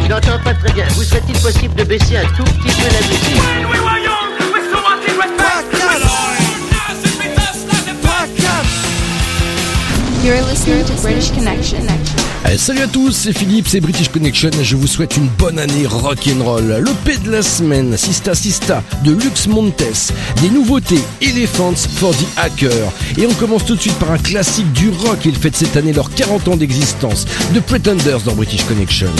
Je n'entends pas très bien. Vous serait-il possible de baisser un tout petit peu la musique? Allez, salut à tous, c'est Philippe, c'est British Connection je vous souhaite une bonne année rock'n'roll. Le P de la semaine, Sista Sista de Lux Montes, des nouveautés Elephants for the Hacker. Et on commence tout de suite par un classique du rock. Ils fêtent cette année leurs 40 ans d'existence. The Pretenders dans British Connection.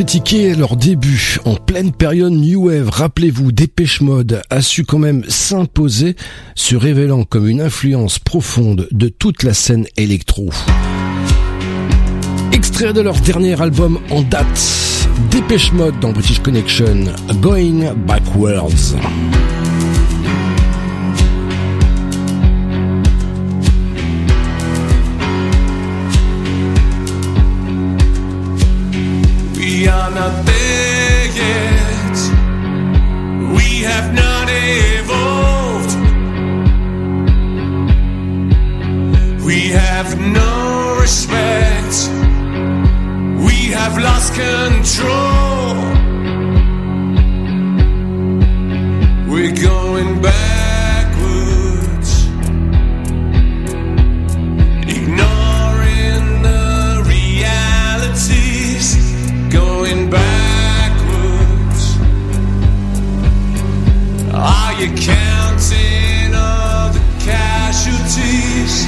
Critiqué leur début, en pleine période New Wave, rappelez-vous, Dépêche Mode a su quand même s'imposer, se révélant comme une influence profonde de toute la scène électro. Extrait de leur dernier album en date, Dépêche Mode dans British Connection, Going Backwards. we are not there. We have not evolved. We have no respect. We have lost control. We're going. Going backwards. Are you counting all the casualties?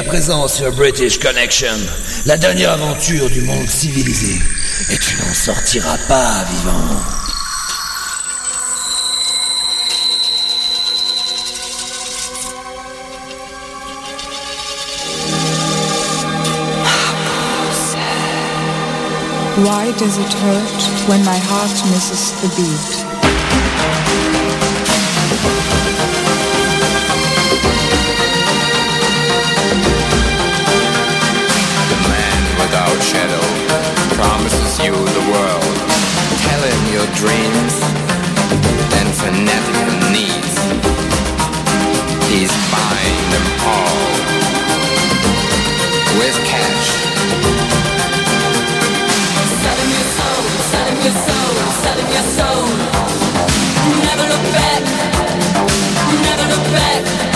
à présent sur British Connection, la dernière aventure du monde civilisé. Et tu n'en sortiras pas vivant. Why does it hurt when my heart misses the beat? you the world. Tell him your dreams and fanatical needs. He's buying them all with cash. Selling your soul, selling your soul, selling your soul. Never look back, never look back.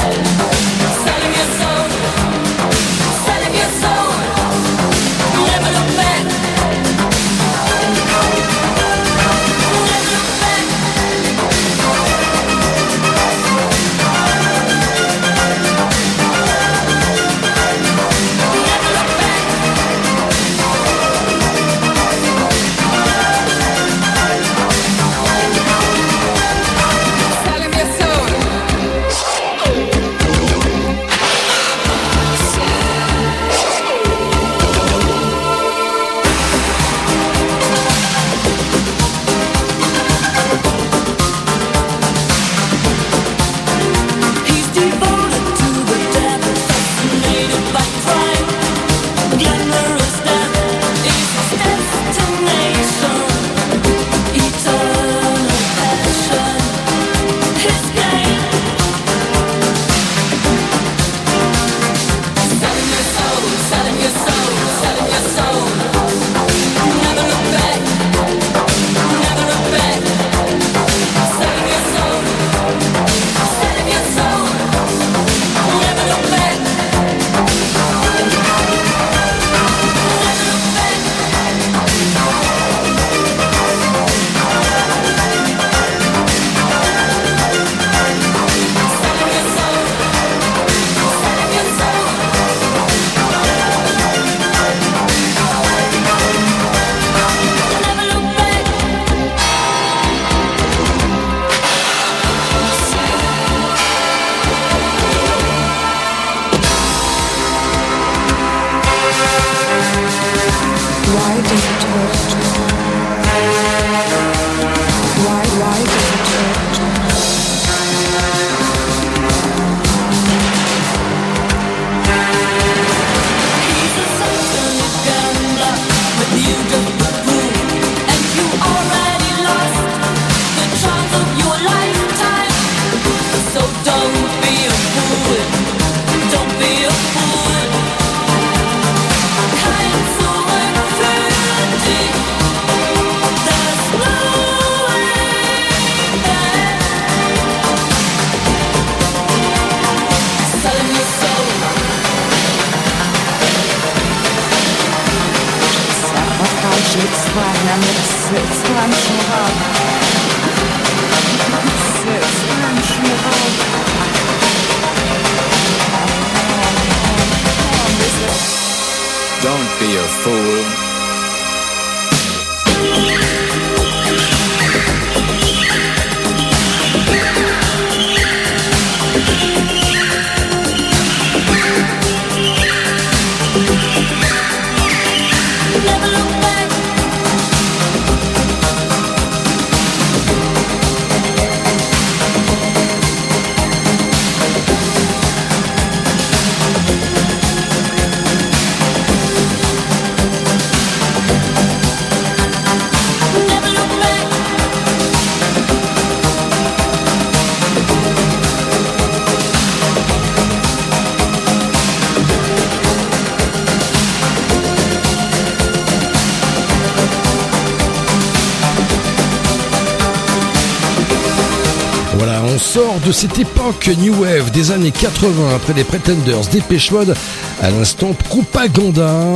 sort de cette époque New Wave des années 80 après les Pretenders, Dépêche Mode, à l'instant Propaganda,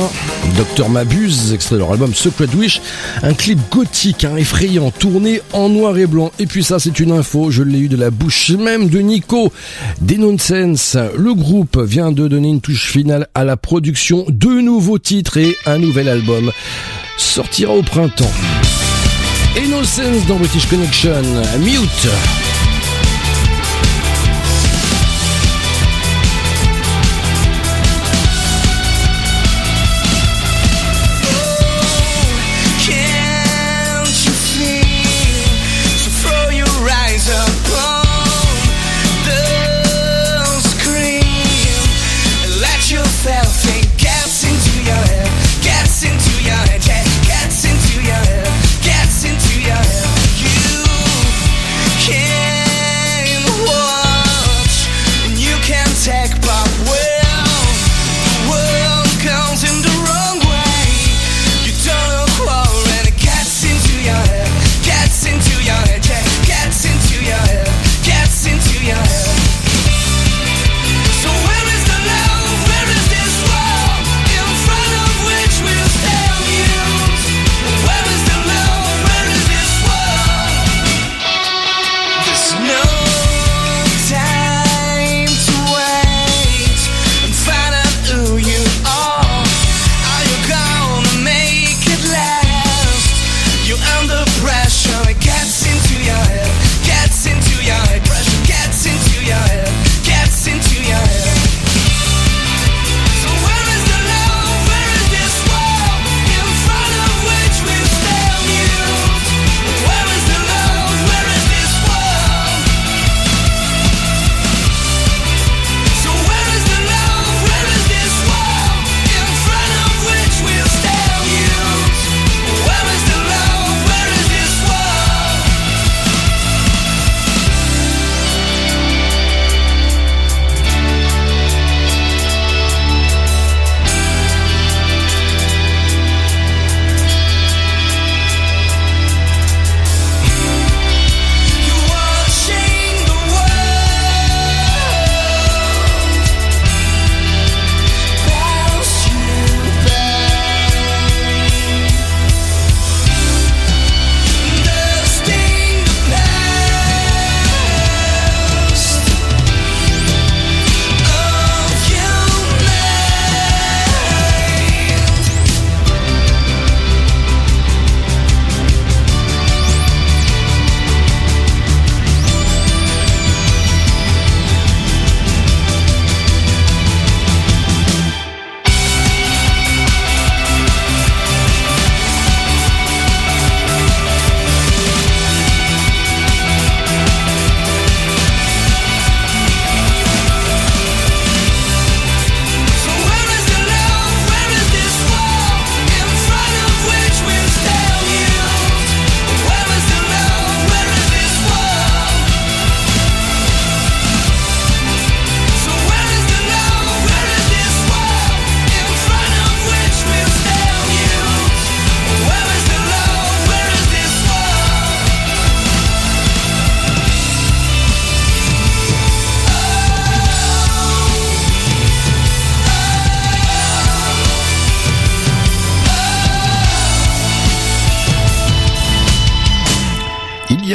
Docteur Mabuse, extrait de leur album Secret Wish, un clip gothique, hein, effrayant, tourné en noir et blanc. Et puis ça, c'est une info, je l'ai eu de la bouche même de Nico. Des Nonsense, le groupe vient de donner une touche finale à la production, deux nouveaux titres et un nouvel album sortira au printemps. Innocence dans British Connection, Mute.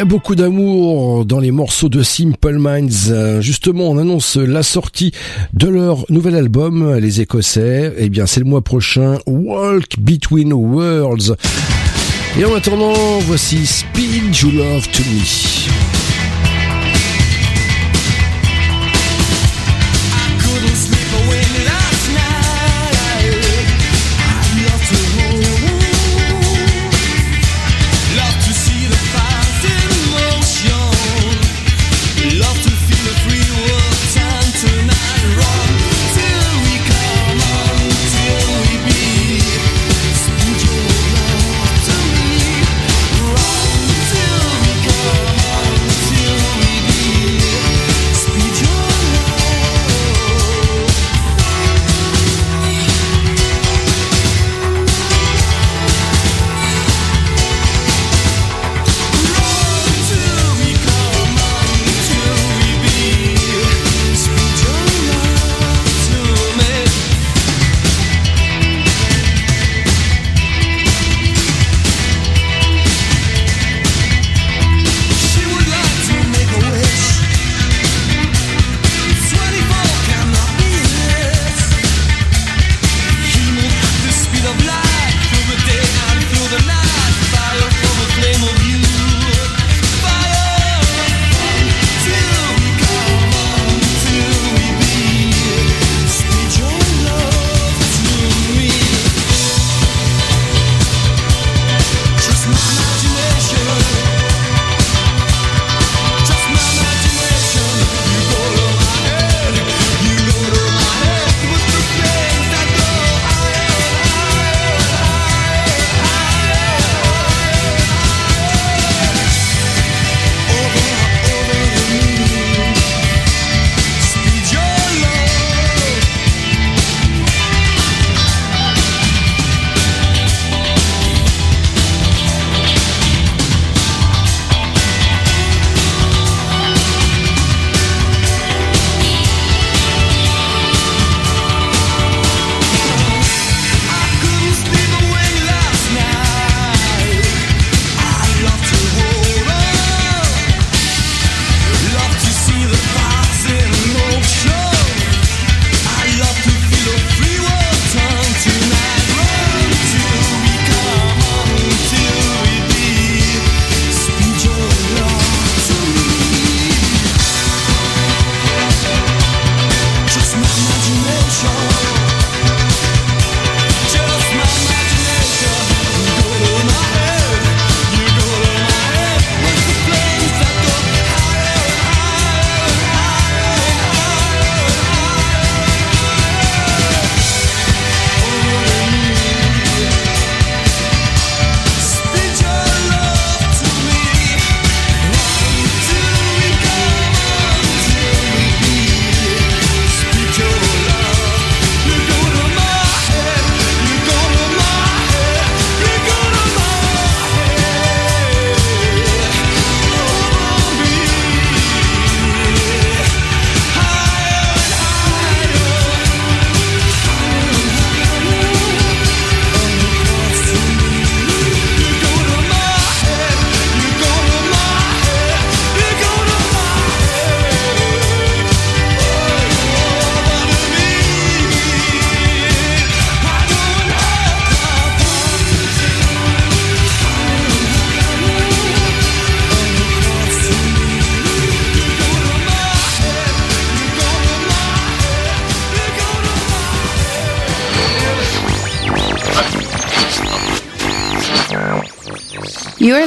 beaucoup d'amour dans les morceaux de Simple Minds. Euh, justement, on annonce la sortie de leur nouvel album, Les Écossais. Eh bien, c'est le mois prochain, Walk Between Worlds. Et en attendant, voici Speed You Love To Me.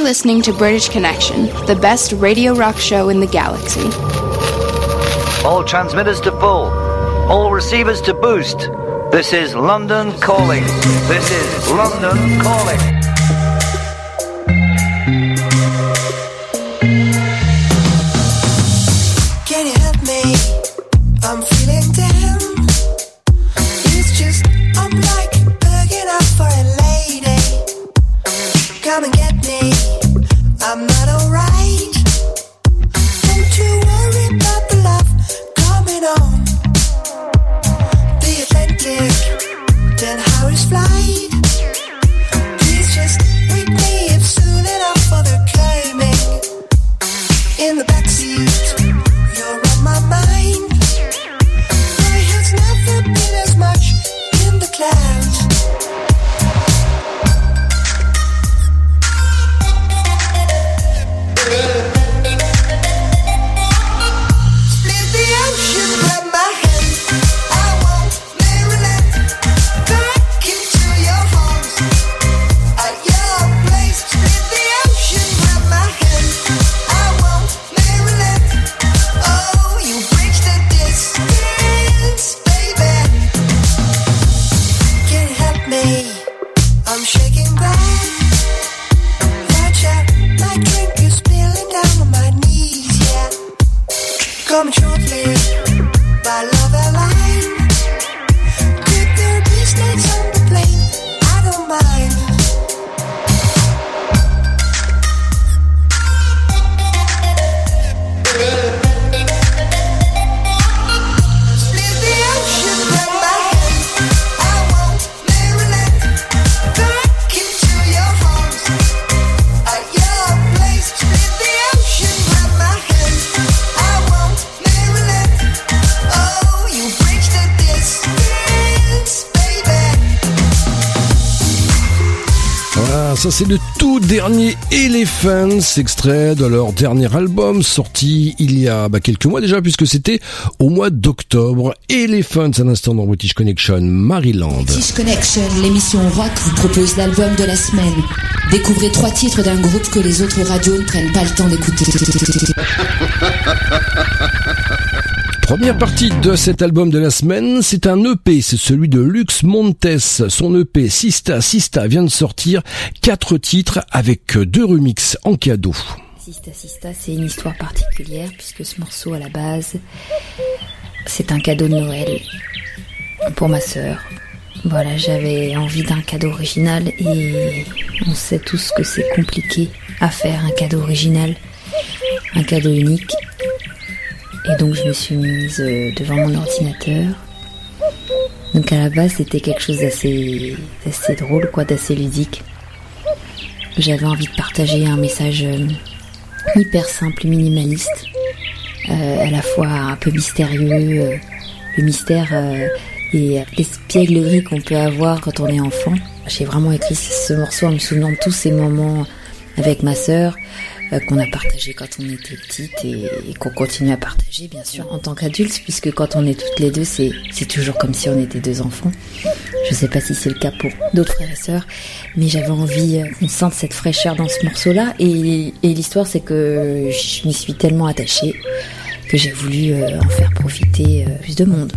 Listening to British Connection, the best radio rock show in the galaxy. All transmitters to full. All receivers to boost. This is London calling. This is London calling. Elephants, extrait de leur dernier album sorti il y a bah, quelques mois déjà puisque c'était au mois d'octobre. Elephants à l'instant dans British Connection, Maryland. British Connection, l'émission rock vous propose l'album de la semaine. Découvrez trois titres d'un groupe que les autres radios ne prennent pas le temps d'écouter. Première partie de cet album de la semaine, c'est un EP, c'est celui de Lux Montes. Son EP Sista Sista vient de sortir quatre titres avec deux remixes en cadeau. Sista Sista, c'est une histoire particulière puisque ce morceau à la base, c'est un cadeau de Noël pour ma sœur. Voilà, j'avais envie d'un cadeau original et on sait tous que c'est compliqué à faire un cadeau original, un cadeau unique. Et donc je me suis mise euh, devant mon ordinateur. Donc à la base c'était quelque chose d'assez, drôle, quoi, d'assez ludique. J'avais envie de partager un message euh, hyper simple, minimaliste, euh, à la fois un peu mystérieux, le mystère et l'espièglerie qu'on peut avoir quand on est enfant. J'ai vraiment écrit ce morceau en me souvenant de tous ces moments avec ma sœur qu'on a partagé quand on était petite et, qu'on continue à partager bien sûr en tant qu'adulte puisque quand on est toutes les deux c'est toujours comme si on était deux enfants. Je sais pas si c'est le cas pour d'autres frères et sœurs, mais j'avais envie euh, qu'on sente cette fraîcheur dans ce morceau-là et, et l'histoire c'est que je m'y suis tellement attachée que j'ai voulu euh, en faire profiter euh, plus de monde.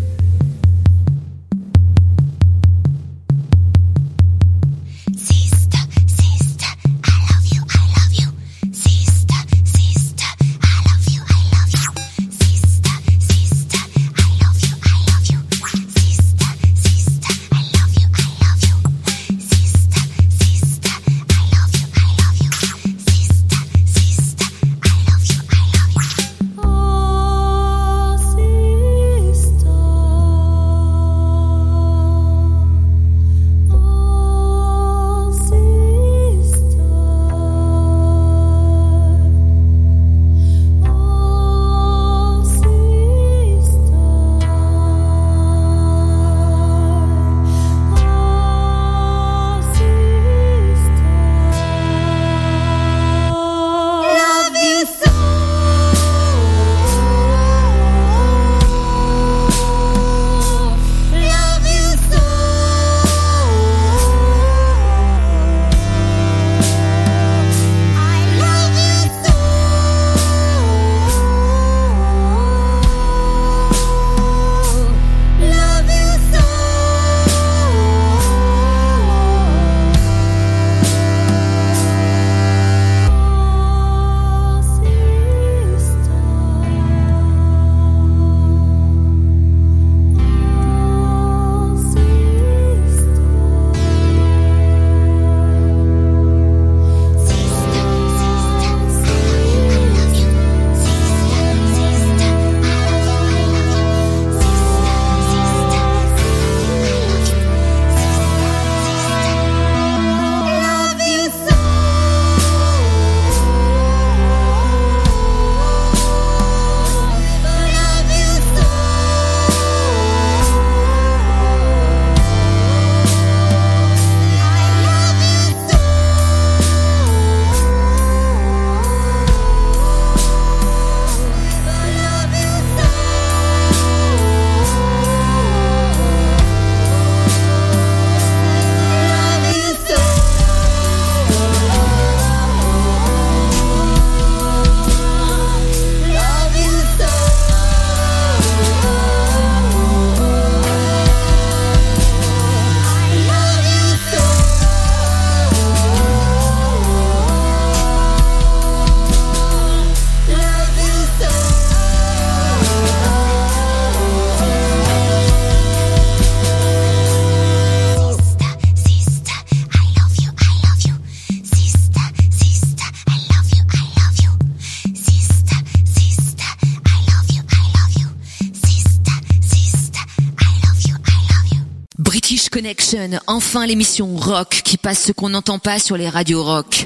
Connection, enfin l'émission rock qui passe ce qu'on n'entend pas sur les radios rock.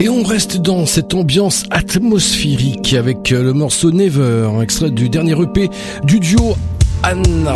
Et on reste dans cette ambiance atmosphérique avec euh, le morceau Never, extrait du dernier EP du duo Anna.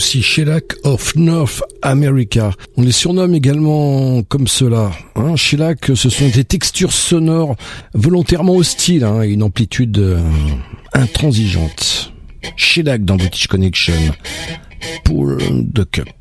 Aussi Shellac of North America. On les surnomme également comme cela. Hein, Shellac, ce sont des textures sonores volontairement hostiles hein, et une amplitude euh, intransigeante. Shellac dans British Connection. Pour the Cup.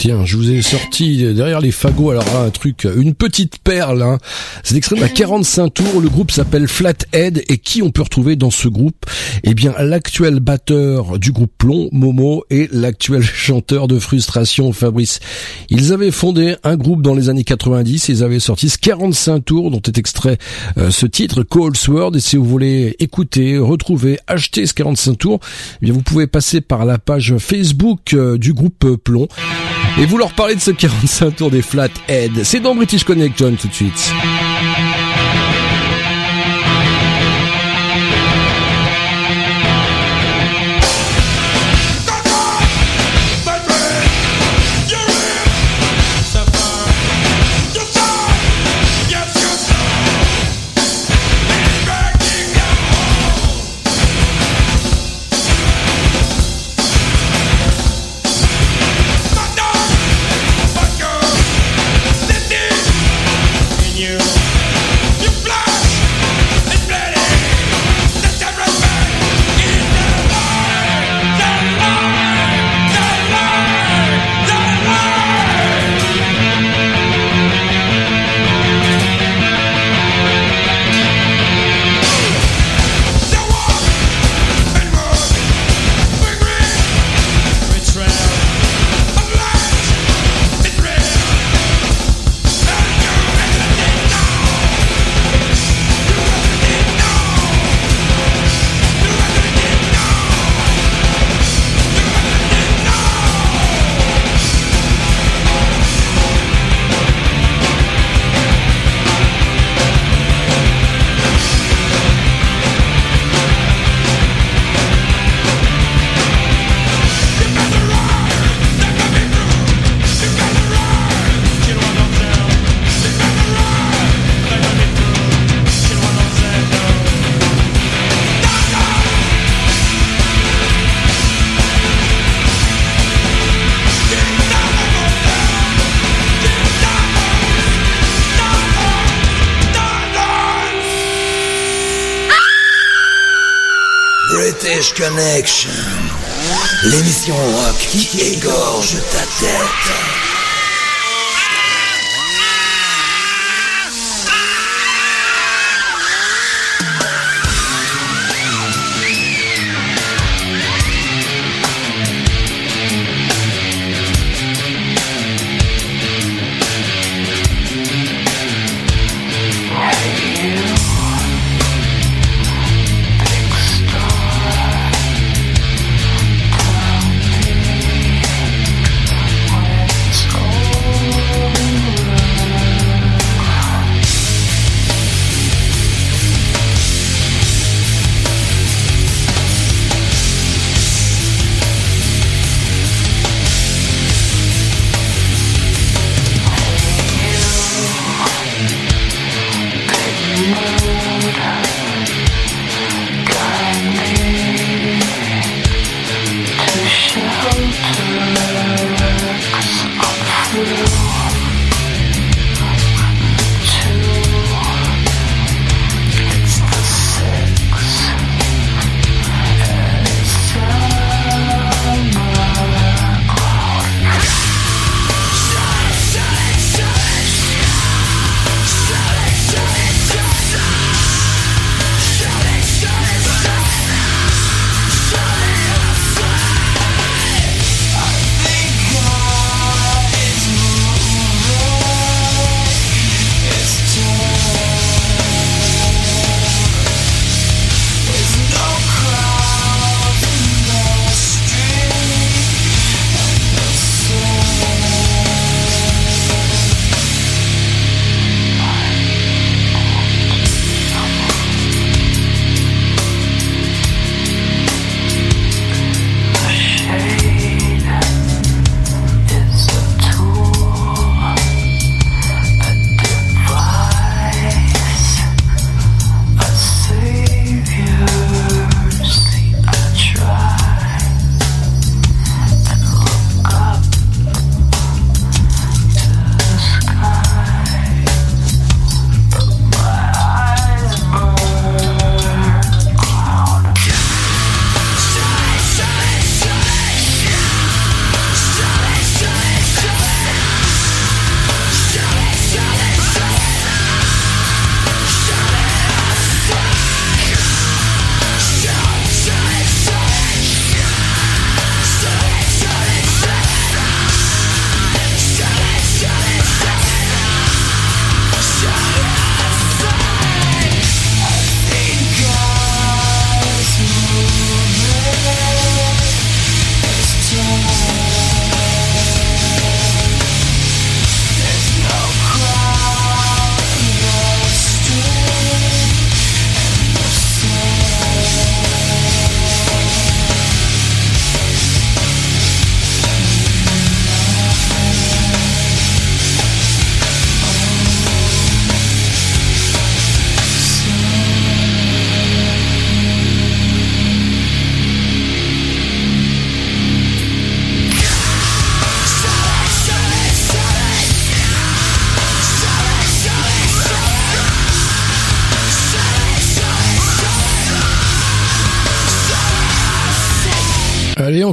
Tiens, je vous ai sorti derrière les fagots, alors un truc, une petite perle. Hein. C'est extrait la 45 tours. Le groupe s'appelle Flathead et qui on peut retrouver dans ce groupe? Eh bien, l'actuel batteur du groupe Plomb, Momo, et l'actuel chanteur de Frustration, Fabrice. Ils avaient fondé un groupe dans les années 90. Ils avaient sorti ce 45 tours dont est extrait euh, ce titre, Cold Sword. Et si vous voulez écouter, retrouver, acheter ce 45 tours, eh bien, vous pouvez passer par la page Facebook euh, du groupe euh, Plomb. Et vous leur parlez de ce 45 tours des Flathead. C'est dans British Connection tout de suite.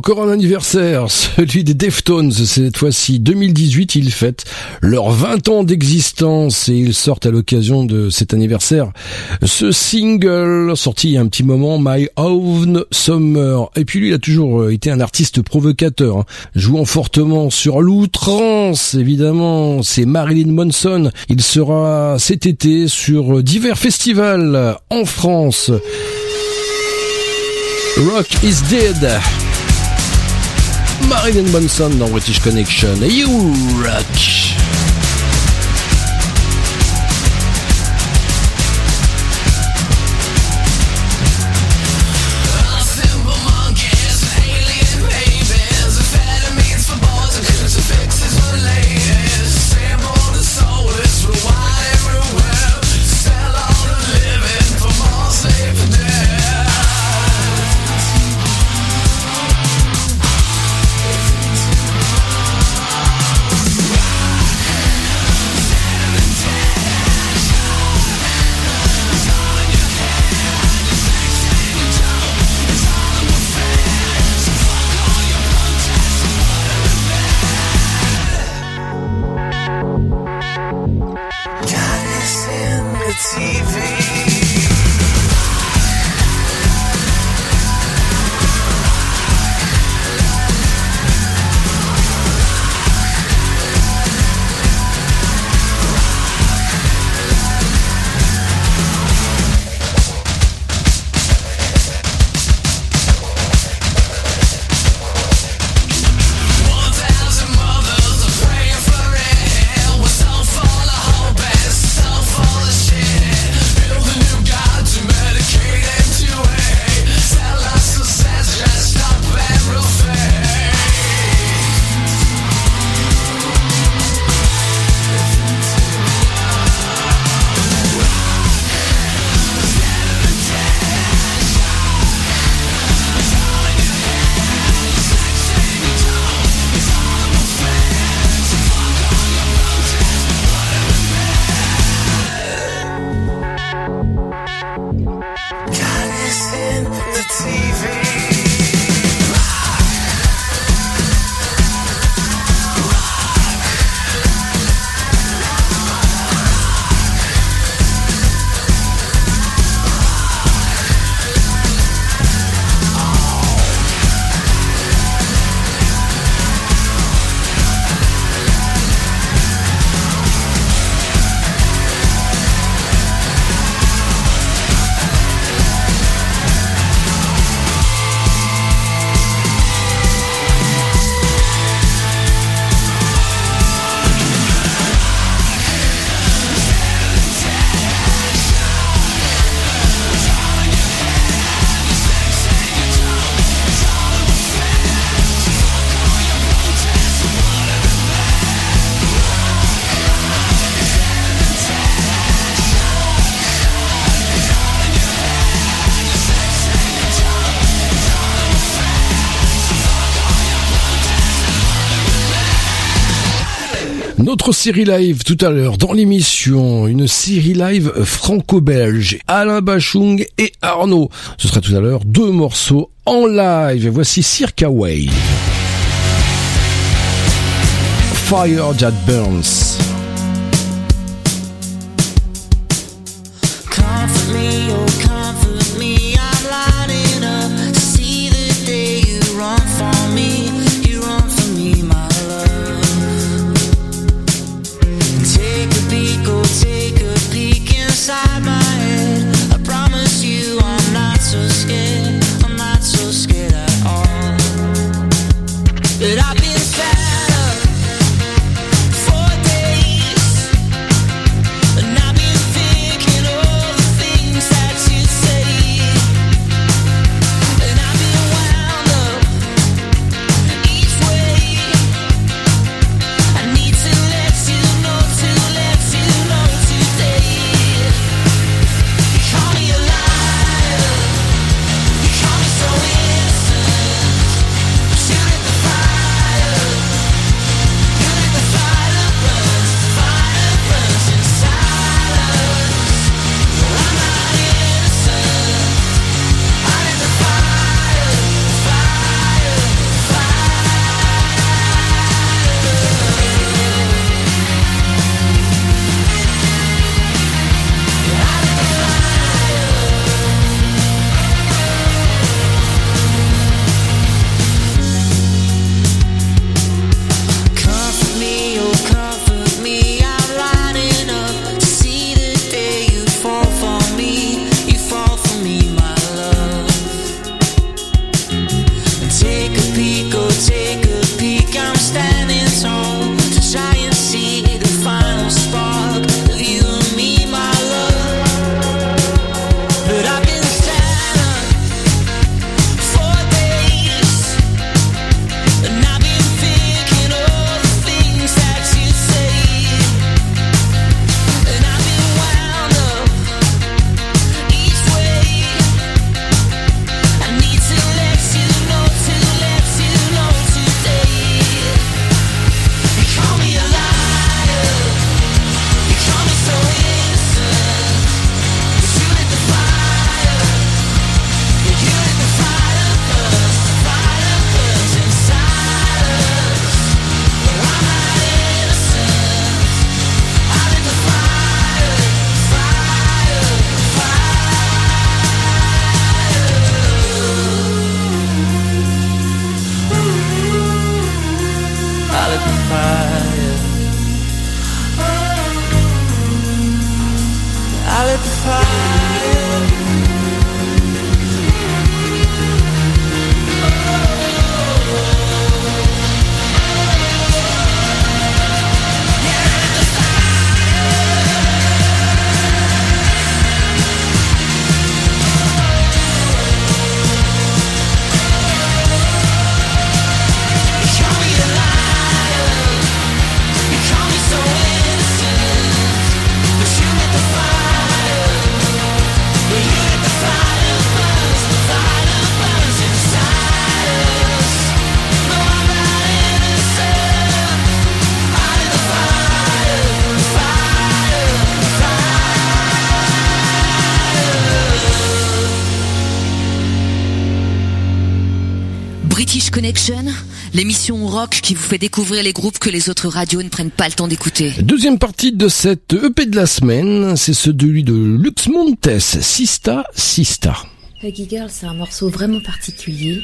Encore un anniversaire, celui des Deftones. Cette fois-ci, 2018, ils fêtent leurs 20 ans d'existence et ils sortent à l'occasion de cet anniversaire ce single sorti il y a un petit moment, My Own Summer. Et puis lui, il a toujours euh, été un artiste provocateur, hein, jouant fortement sur l'outrance, évidemment. C'est Marilyn Manson. Il sera cet été sur divers festivals en France. Rock is Dead. Marilyn Manson dans British Connection. You rock. Notre série live tout à l'heure dans l'émission, une série live franco-belge, Alain Bachung et Arnaud. Ce sera tout à l'heure deux morceaux en live. Voici Circa Wave. Fire That Burns. Qui vous fait découvrir les groupes que les autres radios ne prennent pas le temps d'écouter. Deuxième partie de cette EP de la semaine, c'est celui de Lux Montes, Sista Sista. Huggy Girl, c'est un morceau vraiment particulier.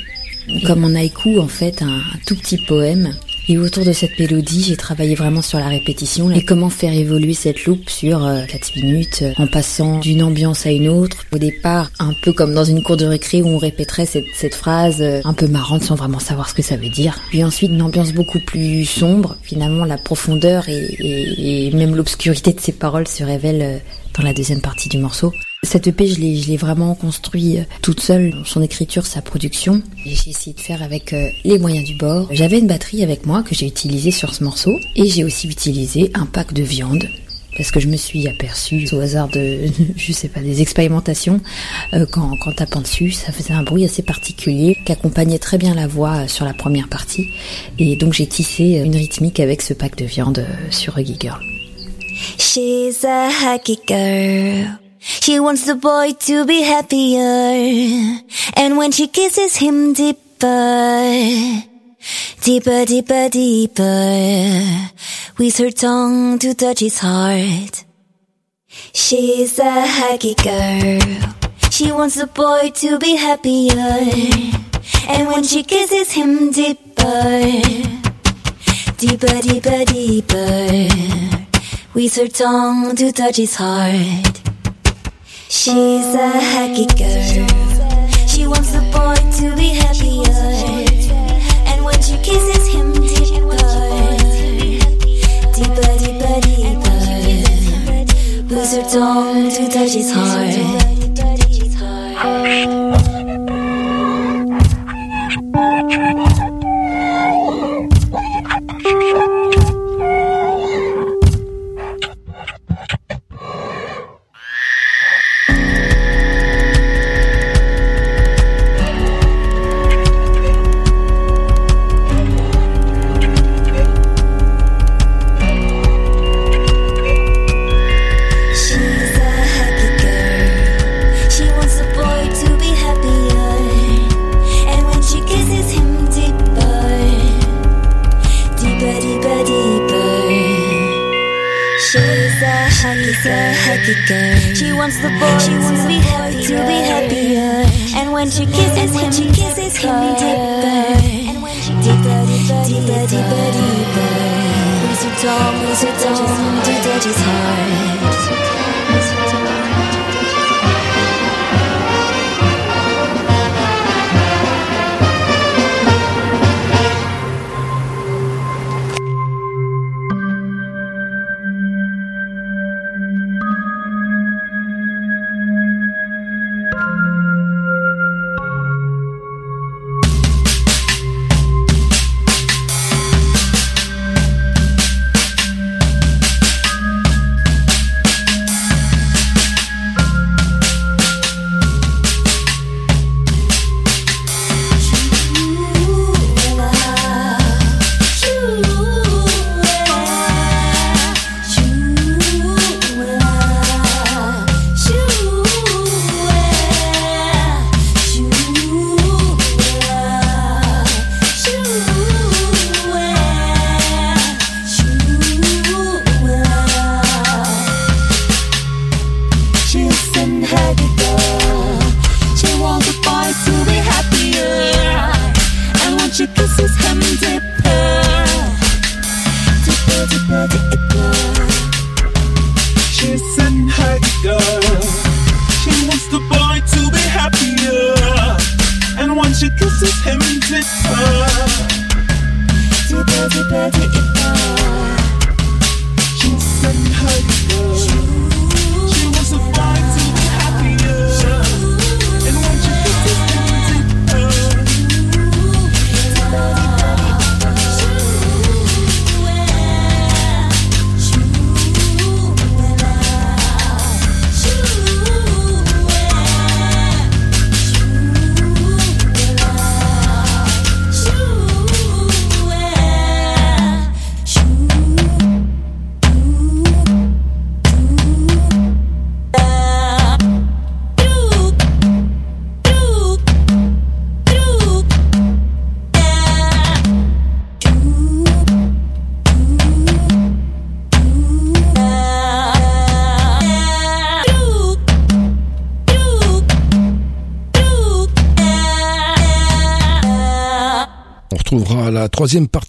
Comme en haïku, en fait, un, un tout petit poème. Et autour de cette mélodie, j'ai travaillé vraiment sur la répétition et comment faire évoluer cette loupe sur euh, 4 minutes euh, en passant d'une ambiance à une autre. Au départ, un peu comme dans une cour de récré où on répéterait cette, phrase euh, un peu marrante sans vraiment savoir ce que ça veut dire. Puis ensuite, une ambiance beaucoup plus sombre. Finalement, la profondeur et, et- même l'obscurité de ces paroles se révèlent euh, dans la deuxième partie du morceau. Cette EP, je l'ai, vraiment construit euh, toute seule, son écriture, sa production. J'ai essayé de faire avec euh, les moyens du bord. J'avais une batterie avec moi que j'ai utilisée sur ce morceau. Et j'ai aussi utilisé un pack de viande. Parce que je me suis aperçue au hasard de, je sais pas, des expérimentations, euh, qu'en, qu'en tapant dessus, ça faisait un bruit assez particulier, qui accompagnait très bien la voix euh, sur la première partie. Et donc j'ai tissé une rythmique avec ce pack de viande sur Huggy Girl. She's a hacky girl. She wants the boy to be happier. And when she kisses him deeper, deeper, deeper, deeper, with her tongue to touch his heart. She's a hacky girl. She wants the boy to be happier. And when she kisses him deeper, deeper, deeper, deeper with her tongue to touch his heart. She's a hacky girl. She wants the boy to be happier. And when she kisses him deeper, deeper, deeper, deeper, with her tongue to touch his heart.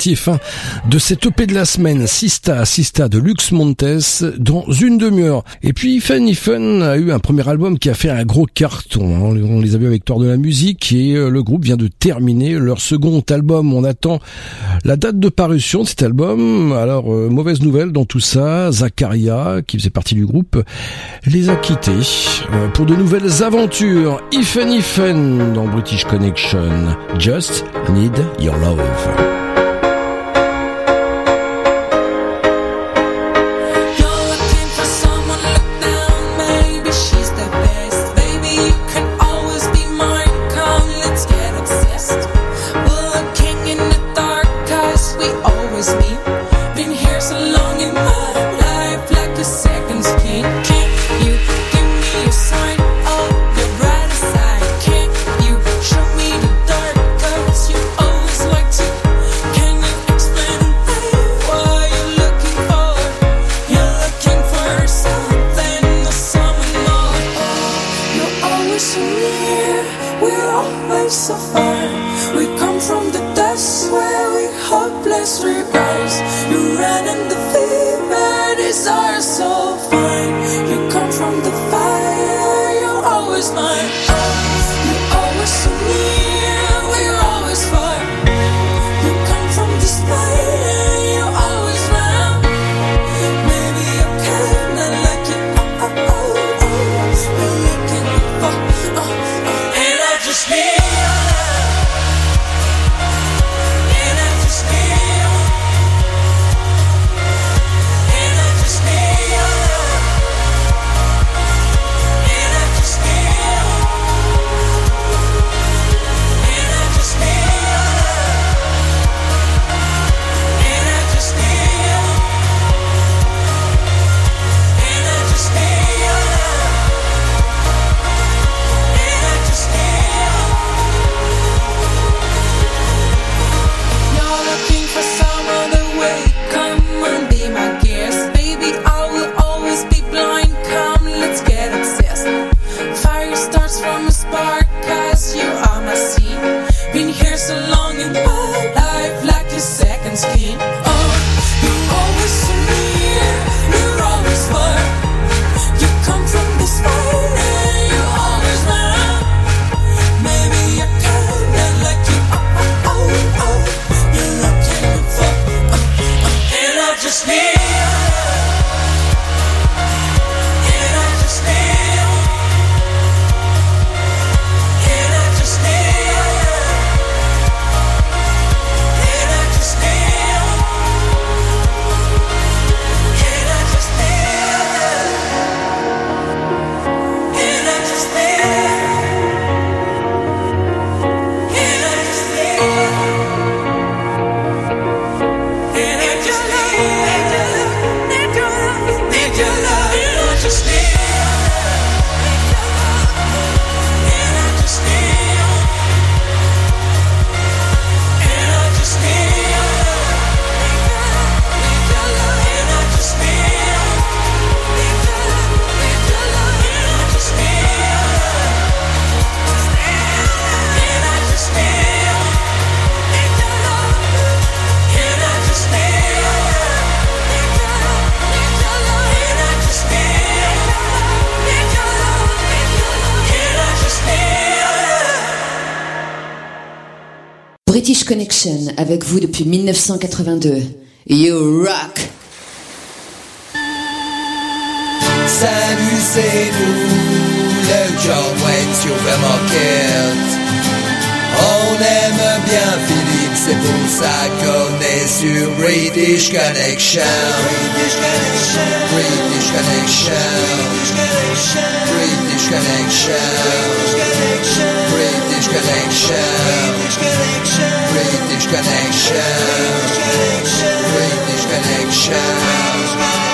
Hein, de cette EP de la semaine, Sista, Sista de Lux Montes, dans une demi-heure. Et puis Funny Fun a eu un premier album qui a fait un gros carton. Hein. On les a vus avec Tor de la musique et euh, le groupe vient de terminer leur second album. On attend la date de parution de cet album. Alors, euh, mauvaise nouvelle dans tout ça, Zakaria, qui faisait partie du groupe, les a quittés euh, pour de nouvelles aventures. Ifen Ifen dans British Connection. Just need your love. British Connection avec vous depuis 1982. You rock! Salut, c'est nous, le John Wayne sur Vermont On aime bien Philippe. C'est pour ça qu'on est sur British Connection. British Connection. British Connection. British Connection. British Connection. British Connection. British Connection.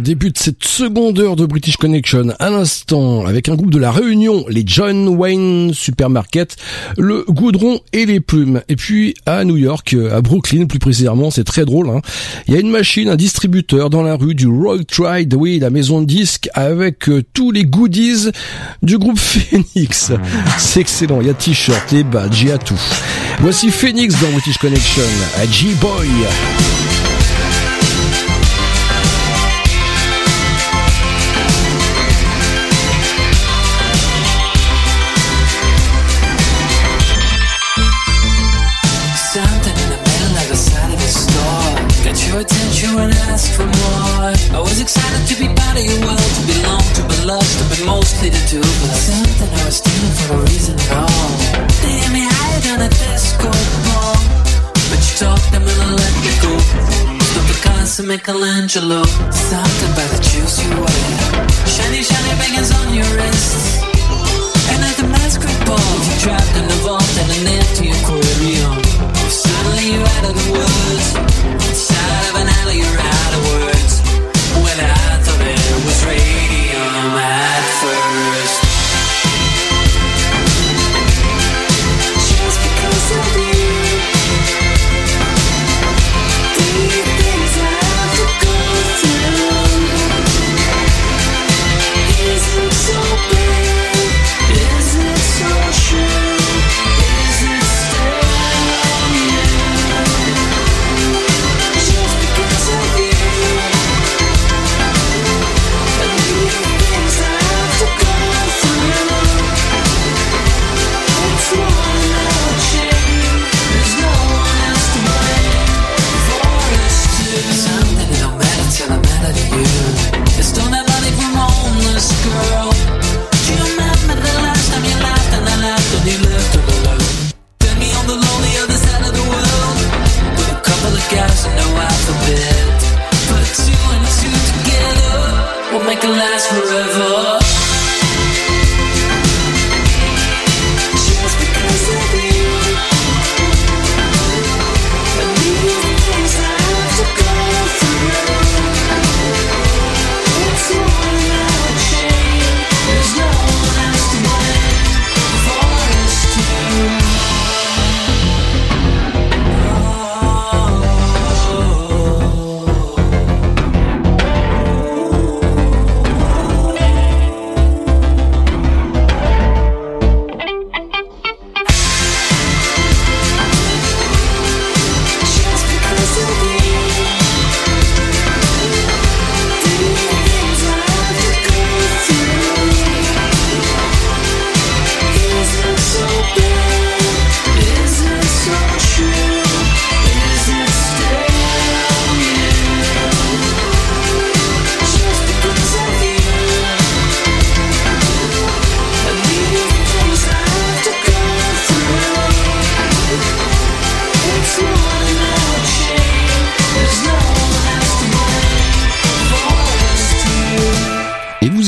On débute cette seconde heure de British Connection à l'instant avec un groupe de la Réunion, les John Wayne Supermarket, le goudron et les plumes. Et puis à New York, euh, à Brooklyn plus précisément, c'est très drôle. hein. Il y a une machine, un distributeur dans la rue du Roy Tride, oui, la maison de disques avec euh, tous les goodies du groupe Phoenix. C'est excellent, il y a t-shirts, les badges, il y tout. Voici Phoenix dans British Connection, à G-Boy. Excited to be part of your world To belong, to be loved, to be mostly the two of us. Something I was stealing for no reason at all. They hit me higher than a disco ball But you talked them and I let me go Stop the Picasso, Michelangelo. Something by the shoes you wear. Shiny, shiny bangers on your wrists. And at the masquerade ball, you trapped in the vault and an empty aquarium. Suddenly you're out of the woods, inside of an alley you're make it last forever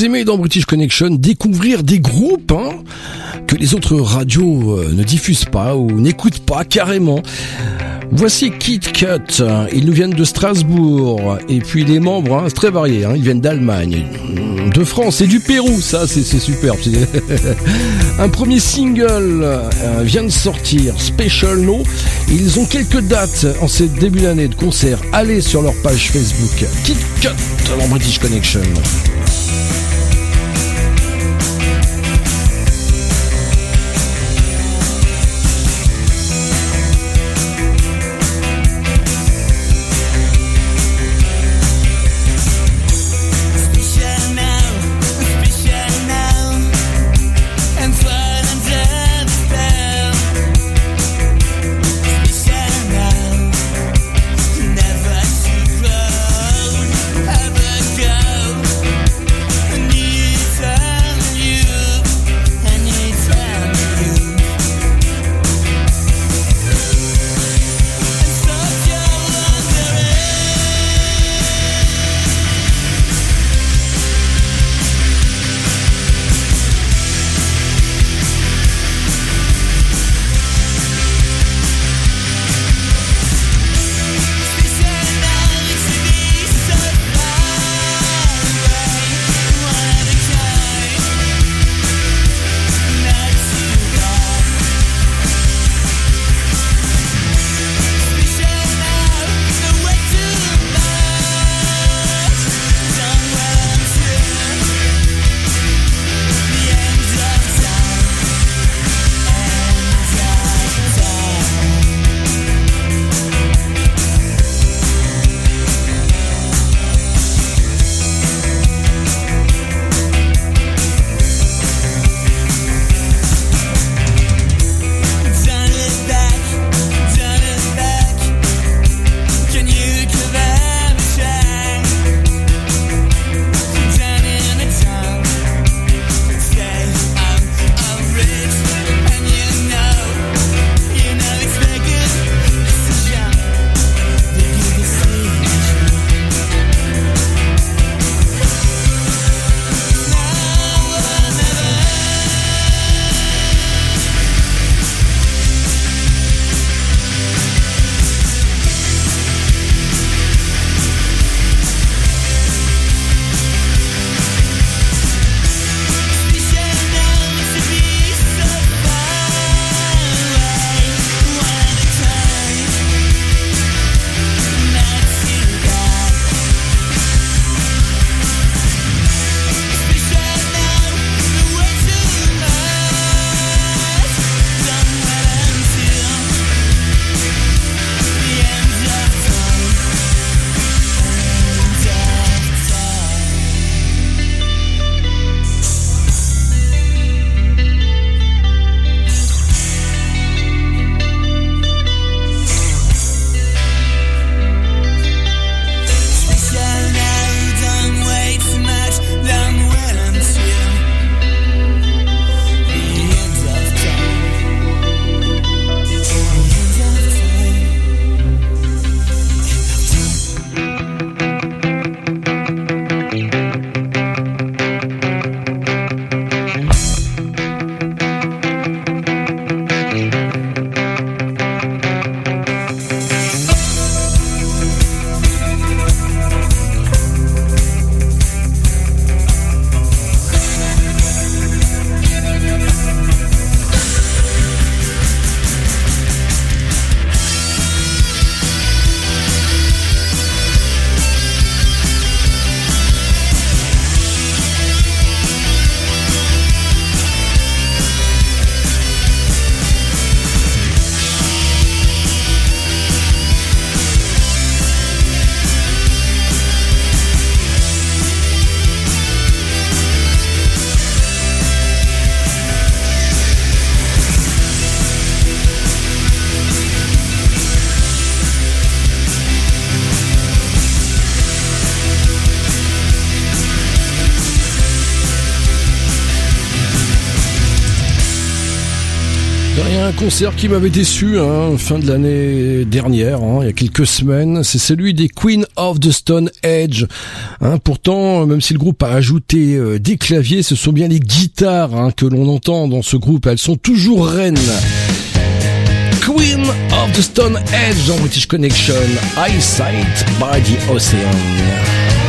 dans British Connection découvrir des groupes hein, que les autres radios euh, ne diffusent pas ou n'écoutent pas carrément. Voici Kit Cut, ils nous viennent de Strasbourg et puis les membres, hein, c'est très varié, hein, ils viennent d'Allemagne, de France et du Pérou, ça c'est superbe. Un premier single euh, vient de sortir, Special No. Ils ont quelques dates en ce début d'année de concert. Allez sur leur page Facebook, Kit Cut dans British Connection. Concert qui m'avait déçu, hein, fin de l'année dernière, hein, il y a quelques semaines. C'est celui des Queen of the Stone Age. Hein, pourtant, même si le groupe a ajouté euh, des claviers, ce sont bien les guitares que l'on entend dans ce groupe. Elles sont toujours reines. Queen of the Stone Age dans British Connection. Eyesight by the Ocean.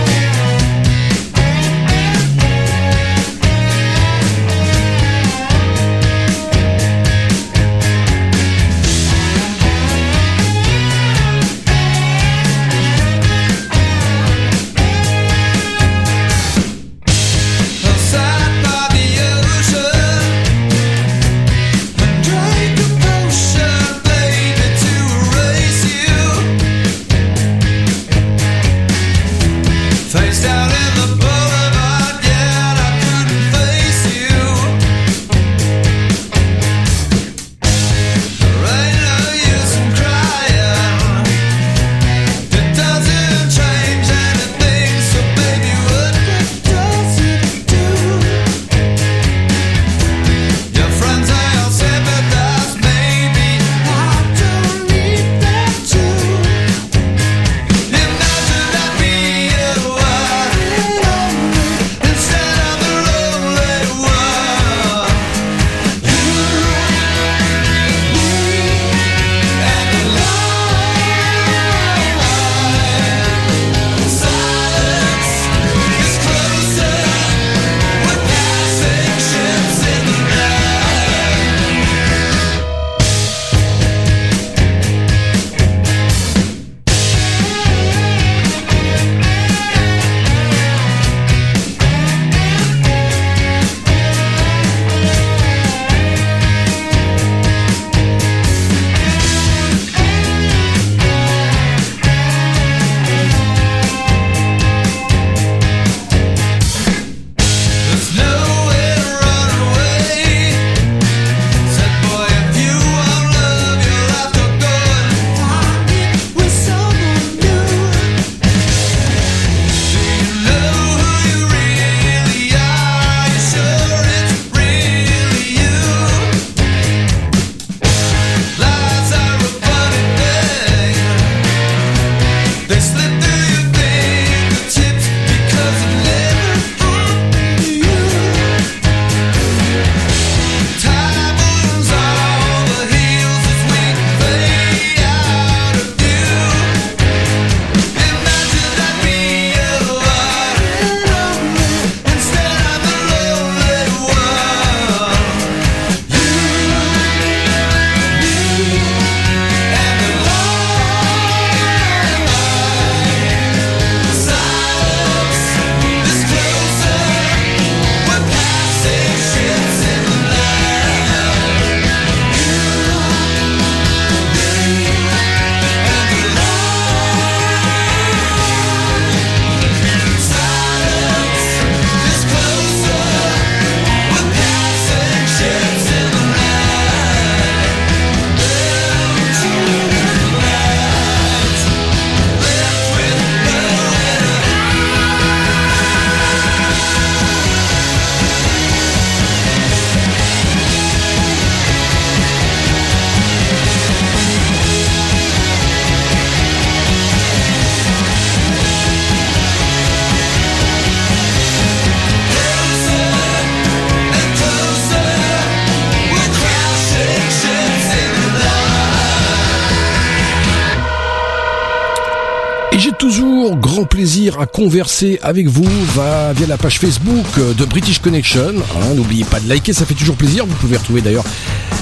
Converser avec vous va via la page Facebook de British Connection. Hein, N'oubliez pas de liker, ça fait toujours plaisir. Vous pouvez retrouver d'ailleurs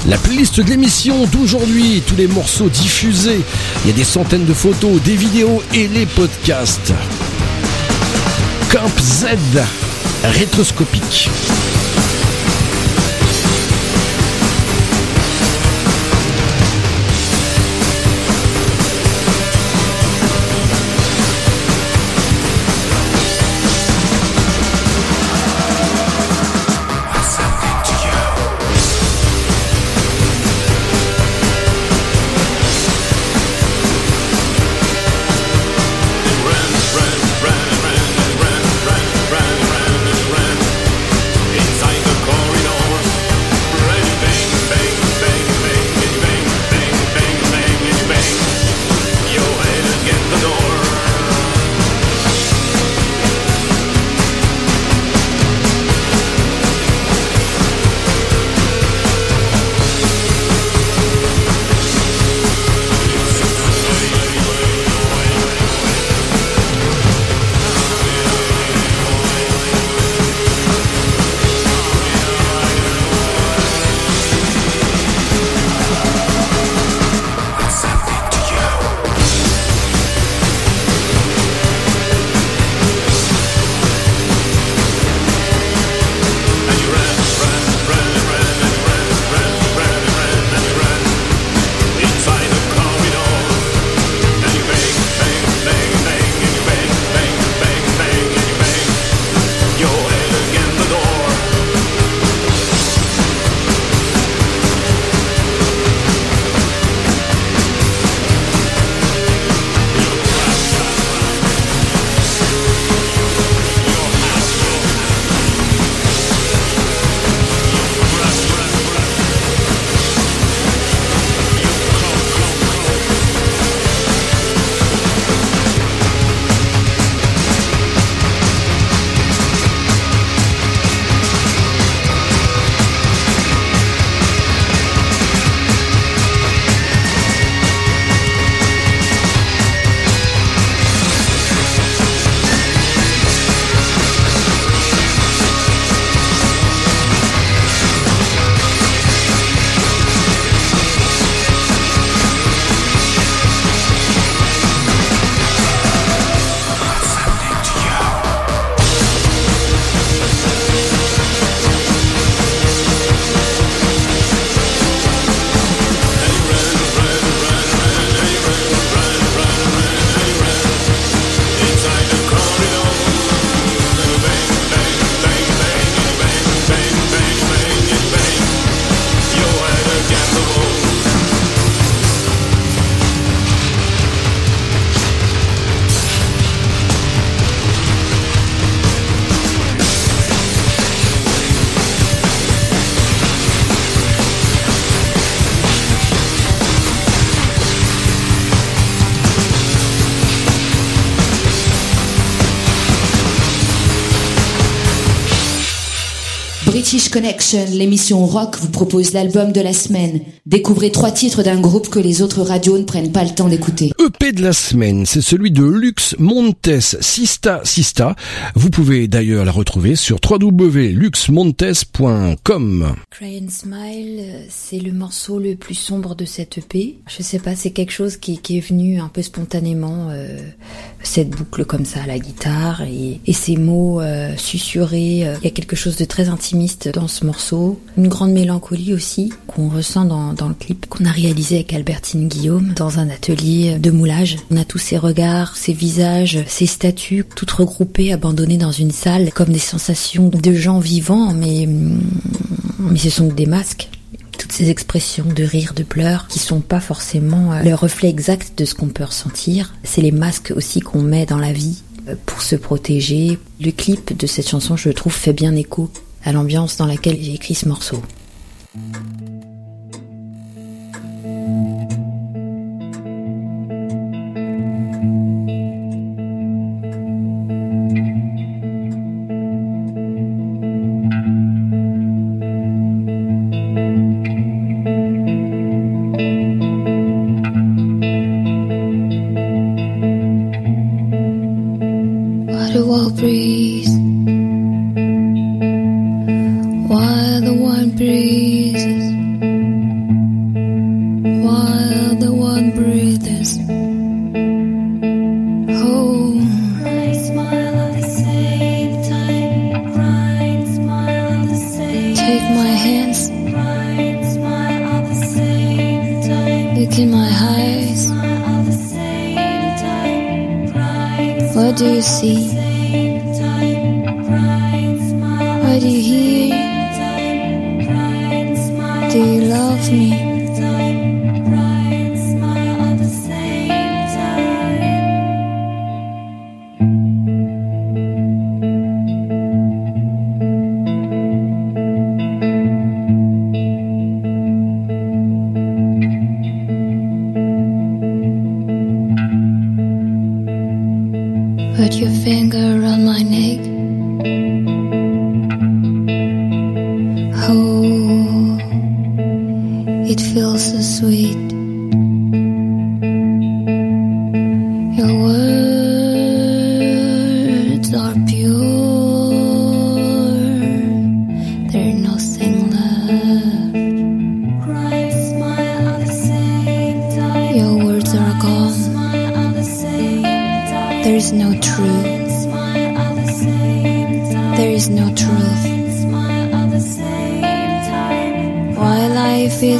la playlist de l'émission d'aujourd'hui, tous les morceaux diffusés. Il y a des centaines de photos, des vidéos et les podcasts. Camp Z, rétroscopique. Connection, l'émission rock vous propose l'album de la semaine. Découvrez trois titres d'un groupe que les autres radios ne prennent pas le temps d'écouter. EP de la semaine, c'est celui de Lux Montes Sista Sista. Vous pouvez d'ailleurs la retrouver sur www.luxmontes.com. Cry and Smile, euh, c'est le morceau le plus sombre de cette EP. Je sais pas, c'est quelque chose qui, qui est venu un peu spontanément, euh, cette boucle comme ça à la guitare et, et ces mots euh, susurrés. euh, Il y a quelque chose de très intimiste dans ce morceau. Une grande mélancolie aussi qu'on ressent dans, le clip qu'on a réalisé avec Albertine Guillaume dans un atelier de moulage. On a tous ces regards, ces visages, ces statues, toutes regroupées, abandonnées dans une salle, comme des sensations de gens vivants, mais, hum, mais ce sont des masques toutes ces expressions de rire, de pleurs, qui sont pas forcément euh, le reflet exact de ce qu'on peut ressentir. C'est les masques aussi qu'on met dans la vie euh, pour se protéger. Le clip de cette chanson, je trouve, fait bien écho à l'ambiance dans laquelle j'ai écrit ce morceau.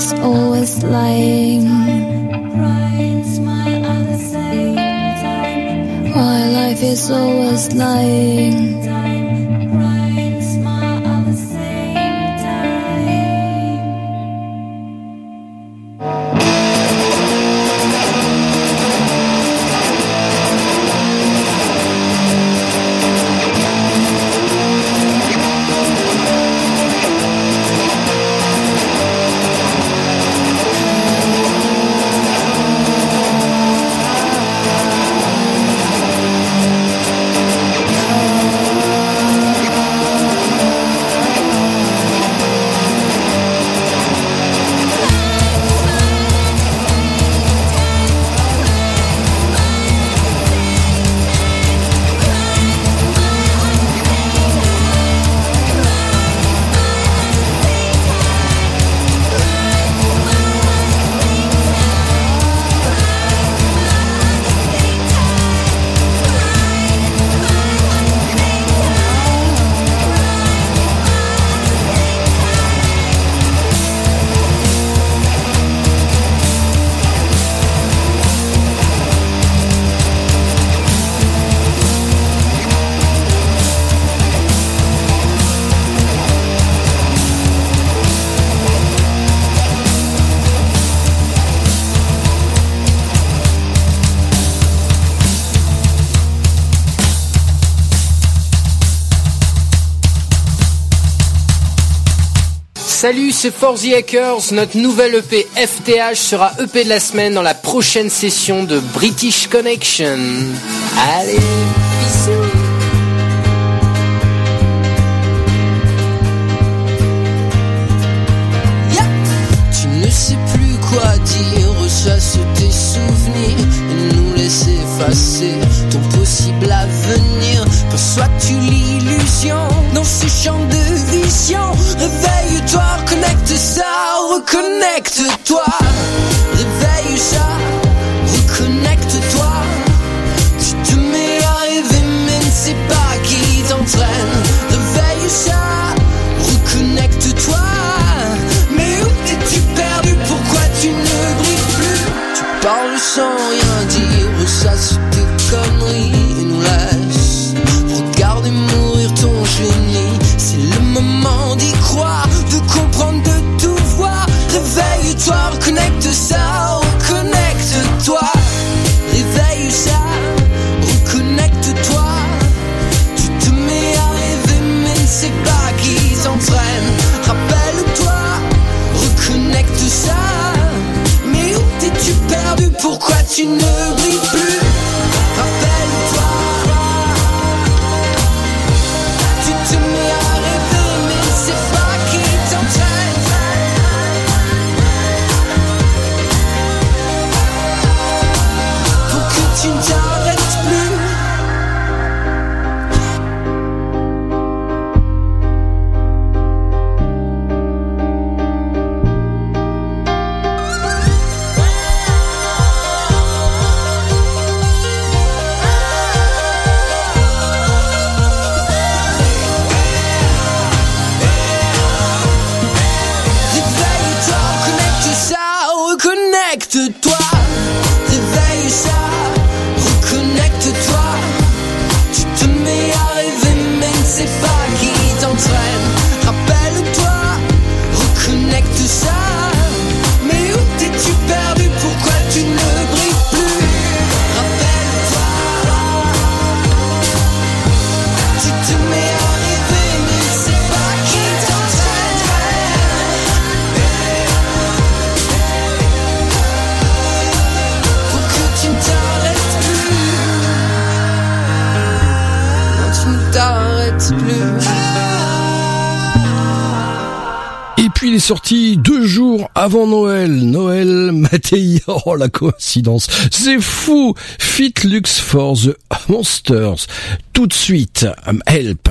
Is always lying. Why life is always lying. Salut, c'est Forzy Hackers. Notre nouvelle EP FTH sera EP de la semaine dans la prochaine session de British Connection. Allez, connected. you know we sorti deux jours avant Noël. Noël Mattei, oh la coïncidence, c'est fou. Fit Lux for the Monsters, tout de suite, um, help.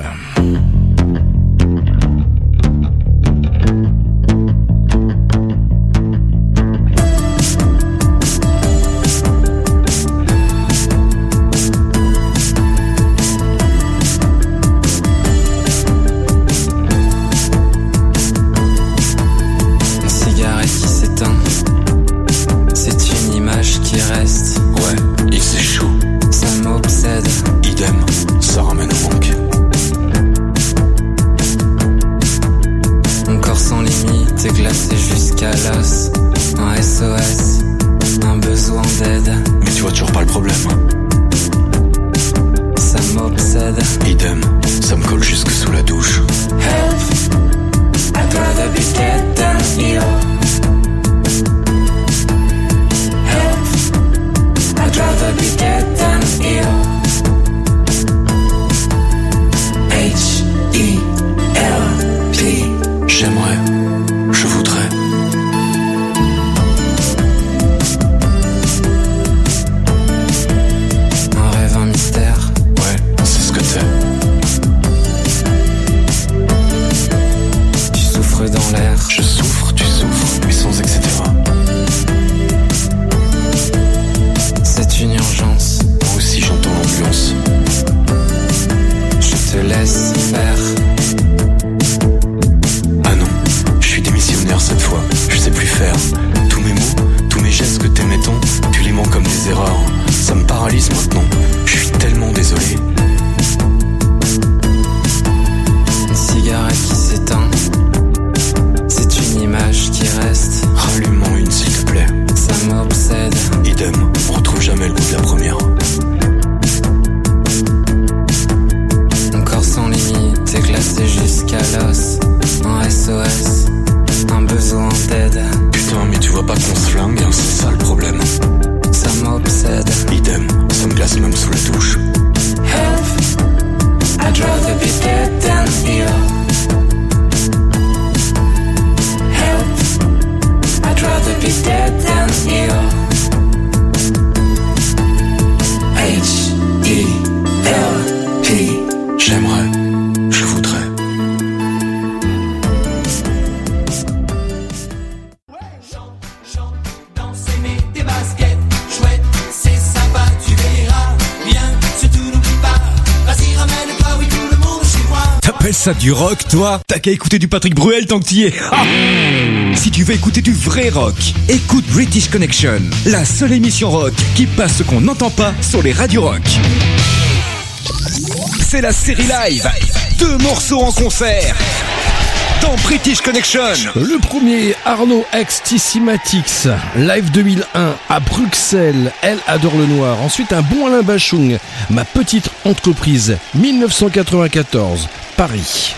ça du rock, toi T'as qu'à écouter du Patrick Bruel tant que t'y es. Ah si tu veux écouter du vrai rock, écoute British Connection, la seule émission rock qui passe ce qu'on n'entend pas sur les radios rock. C'est la série live, deux morceaux en concert. British Connection. Le premier, Arnaud ex Tissimatics, live 2001 à Bruxelles, Elle adore le noir. Ensuite, un bon Alain Bachung, ma petite entreprise, 1994, Paris.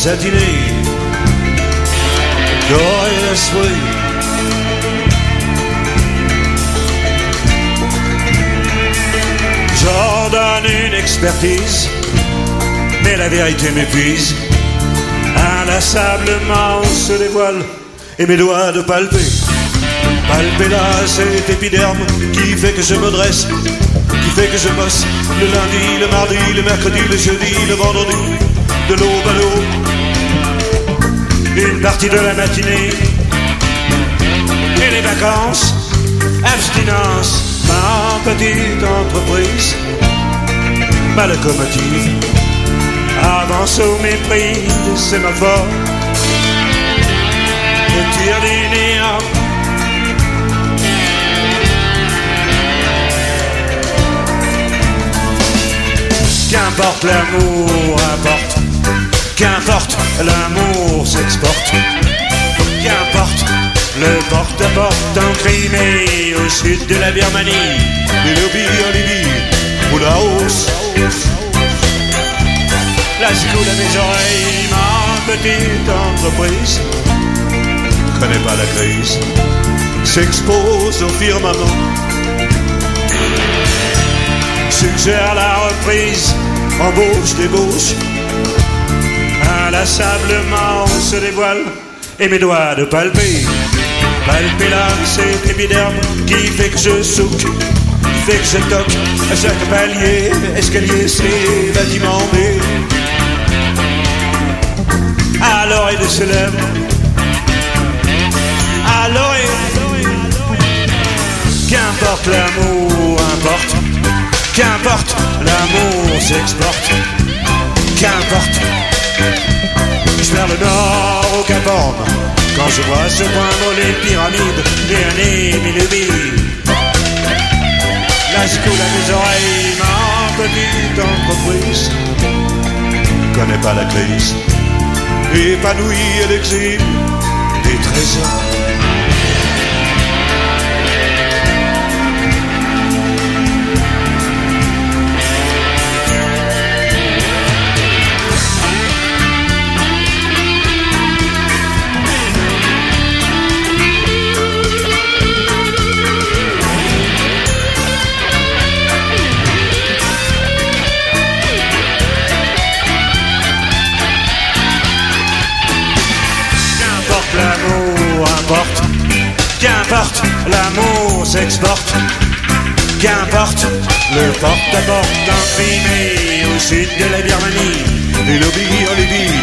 Trésors satinés. Joyously. J'en donne une expertise, mais la vérité m'épuise. Inlassablement se dévoile et mes doigts de palper. Palper là cet épiderme qui fait que je me dresse, qui fait que je bosse le lundi, le mardi, le mercredi, le jeudi, le vendredi, de l'aube à l'aube. Une partie de la matinée et les vacances, abstinence, ma petite entreprise, ma locomotive avance au mépris des sémaphores. Le tir du néant Qu'importe l'amour, importe. Qu'importe l'amour s'exporte. Qu'importe le porte-à-porte en Crimée, au sud de la Birmanie, des lobbies en Libye ou la hausse. La secoue à mes oreilles, ma petite entreprise connaît pas la crise, s'expose au firmament suggère la reprise, embauche, débauche. Inlassablement on se dévoile et mes doigts de palper. Palper là, cet épiderme qui fait que je souque, fait que je toque à chaque palier, escalier, c'est bâtiment B. À l'oreille de ce lèvres, à l'oreille, qu'importe l'amour, importe. Qu'importe, l'amour s'exporte. Qu'importe. Je perds le nord au Cap Horn. Quand je vois ce point les pyramides et un émilubi La secoue à mes oreilles, ma petite entreprise. Connaît pas la crise? Épanouie, elle exhibe des trésors l'amour s'exporte. Qu'importe, le porte-à-porte en Crimée, au sud de la Birmanie, les lobbies en Libye,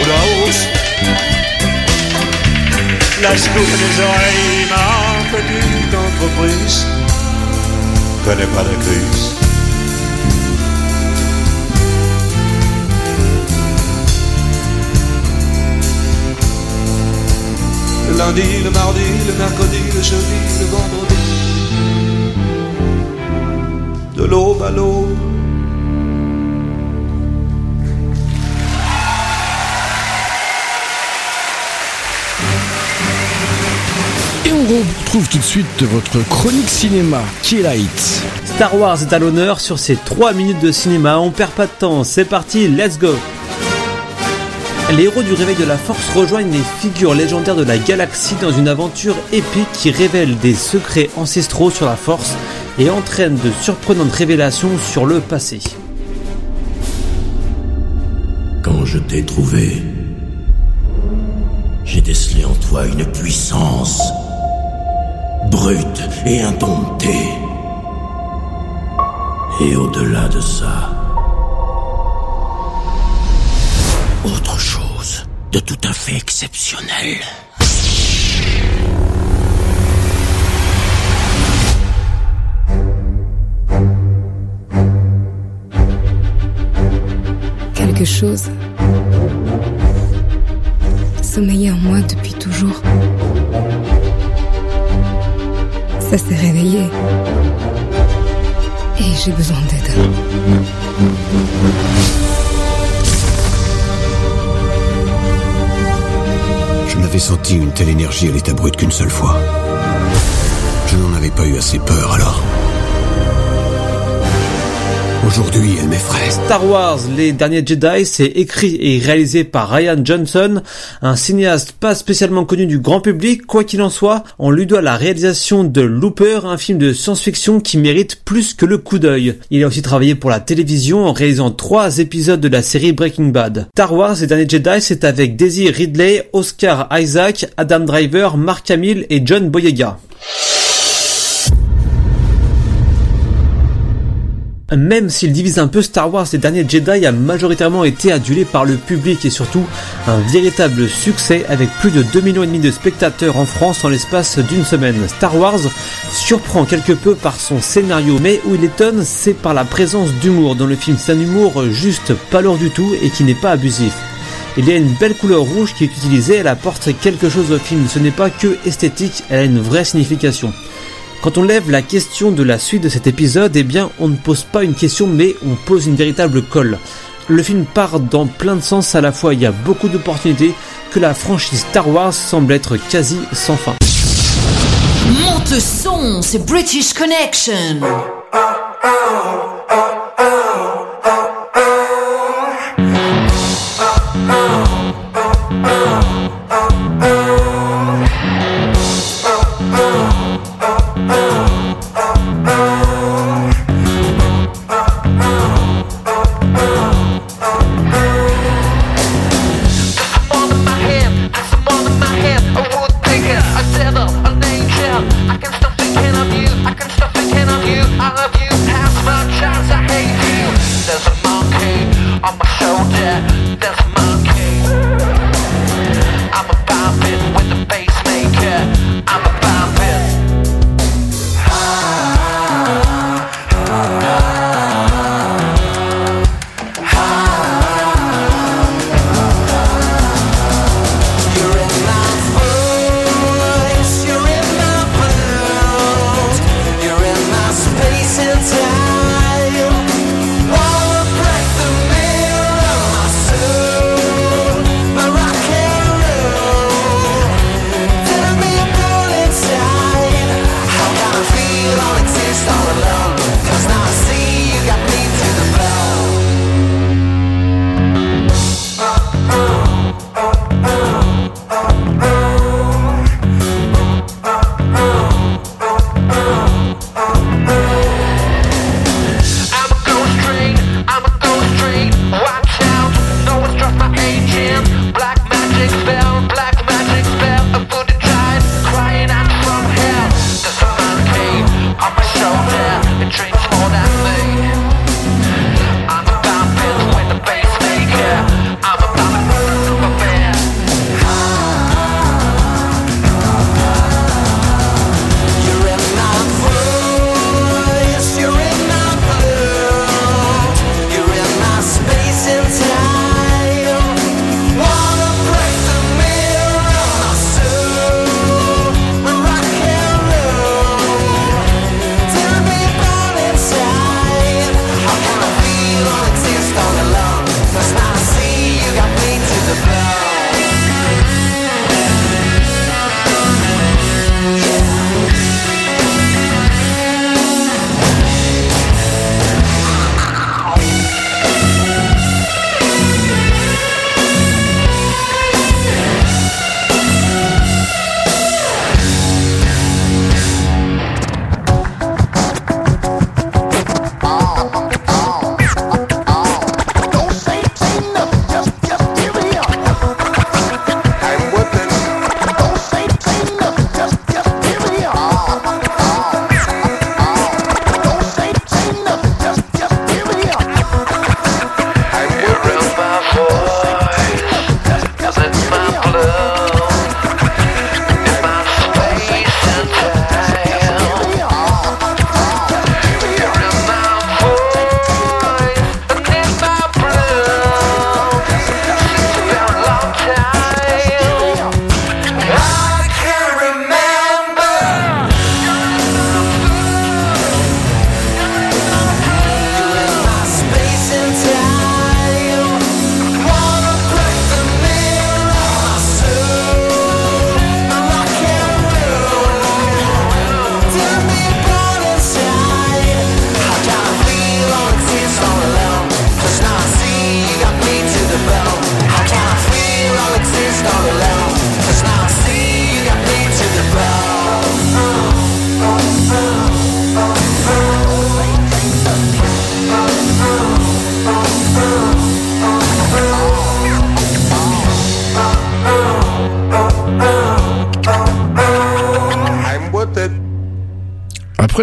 au Laos. La scoop des oreilles, ma petite entreprise, connaît pas la crise. Le lundi, le mardi, le mercredi, le jeudi, le vendredi. De l'aube à l'aube. Et on retrouve tout de suite votre chronique cinéma, qui est light. Star Wars est à l'honneur sur ces 3 minutes de cinéma. On perd pas de temps, c'est parti, let's go Les héros du réveil de la force rejoignent les figures légendaires de la galaxie dans une aventure épique qui révèle des secrets ancestraux sur la force et entraîne de surprenantes révélations sur le passé. Quand je t'ai trouvé, j'ai décelé en toi une puissance brute et indomptée. Et au-delà de ça, de tout à fait exceptionnel. Quelque chose sommeillait en moi depuis toujours. Ça s'est réveillé. Et j'ai besoin d'aide. N'avais senti une telle énergie à l'état brut qu'une seule fois. Je n'en avais pas eu assez peur alors. Aujourd'hui, elle m'effraie. Star Wars, les derniers Jedi, c'est écrit et réalisé par Ryan Johnson, un cinéaste pas spécialement connu du grand public, quoi qu'il en soit, on lui doit la réalisation de Looper, un film de science-fiction qui mérite plus que le coup d'œil. Il a aussi travaillé pour la télévision en réalisant trois épisodes de la série Breaking Bad. Star Wars, les derniers Jedi, c'est avec Daisy Ridley, Oscar Isaac, Adam Driver, Mark Hamill et John Boyega. Même s'il divise un peu Star Wars, les derniers Jedi a majoritairement été adulé par le public et surtout un véritable succès avec plus de 2 millions de spectateurs en France en l'espace d'une semaine. Star Wars surprend quelque peu par son scénario, mais où il étonne, c'est par la présence d'humour dans le film. C'est un humour juste pas lourd du tout et qui n'est pas abusif. Il y a une belle couleur rouge qui est utilisée, elle apporte quelque chose au film. Ce n'est pas que esthétique, elle a une vraie signification. Quand on lève la question de la suite de cet épisode, eh bien on ne pose pas une question mais on pose une véritable colle. Le film part dans plein de sens à la fois, il y a beaucoup d'opportunités que la franchise Star Wars semble être quasi sans fin. Monte le son, c'est British Connection.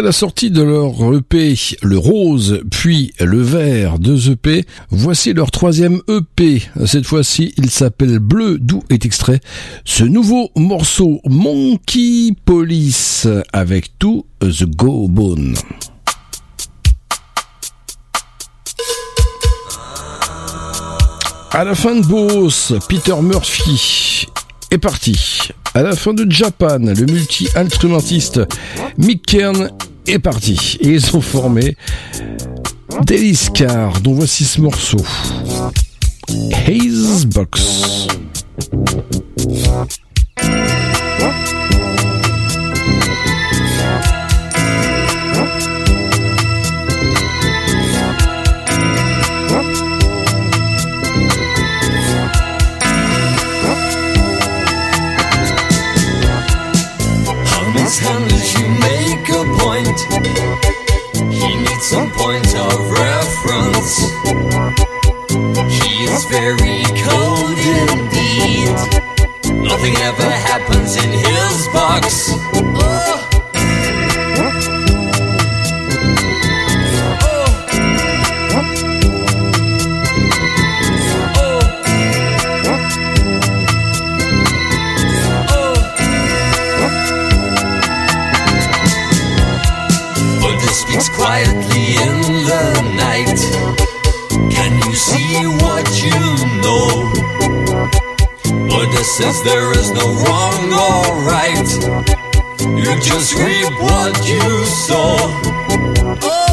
La sortie de leur EP Le Rose, puis Le Vert, deux EP, voici leur troisième EP. Cette fois-ci, il s'appelle Bleu, d'où est extrait ce nouveau morceau Monkey Police avec tout The Go Bone. À la fin de Boss, Peter Murphy est parti. À la fin de Japan, le multi-instrumentiste Mick Kern est parti. Et ils ont formé Daily Scar, dont voici ce morceau. Haze Box. Some point of reference. He is very cold indeed. Nothing ever happens in his box. Oh. See what you know? Buddha says there is no wrong or right. You just reap what you sow. Oh.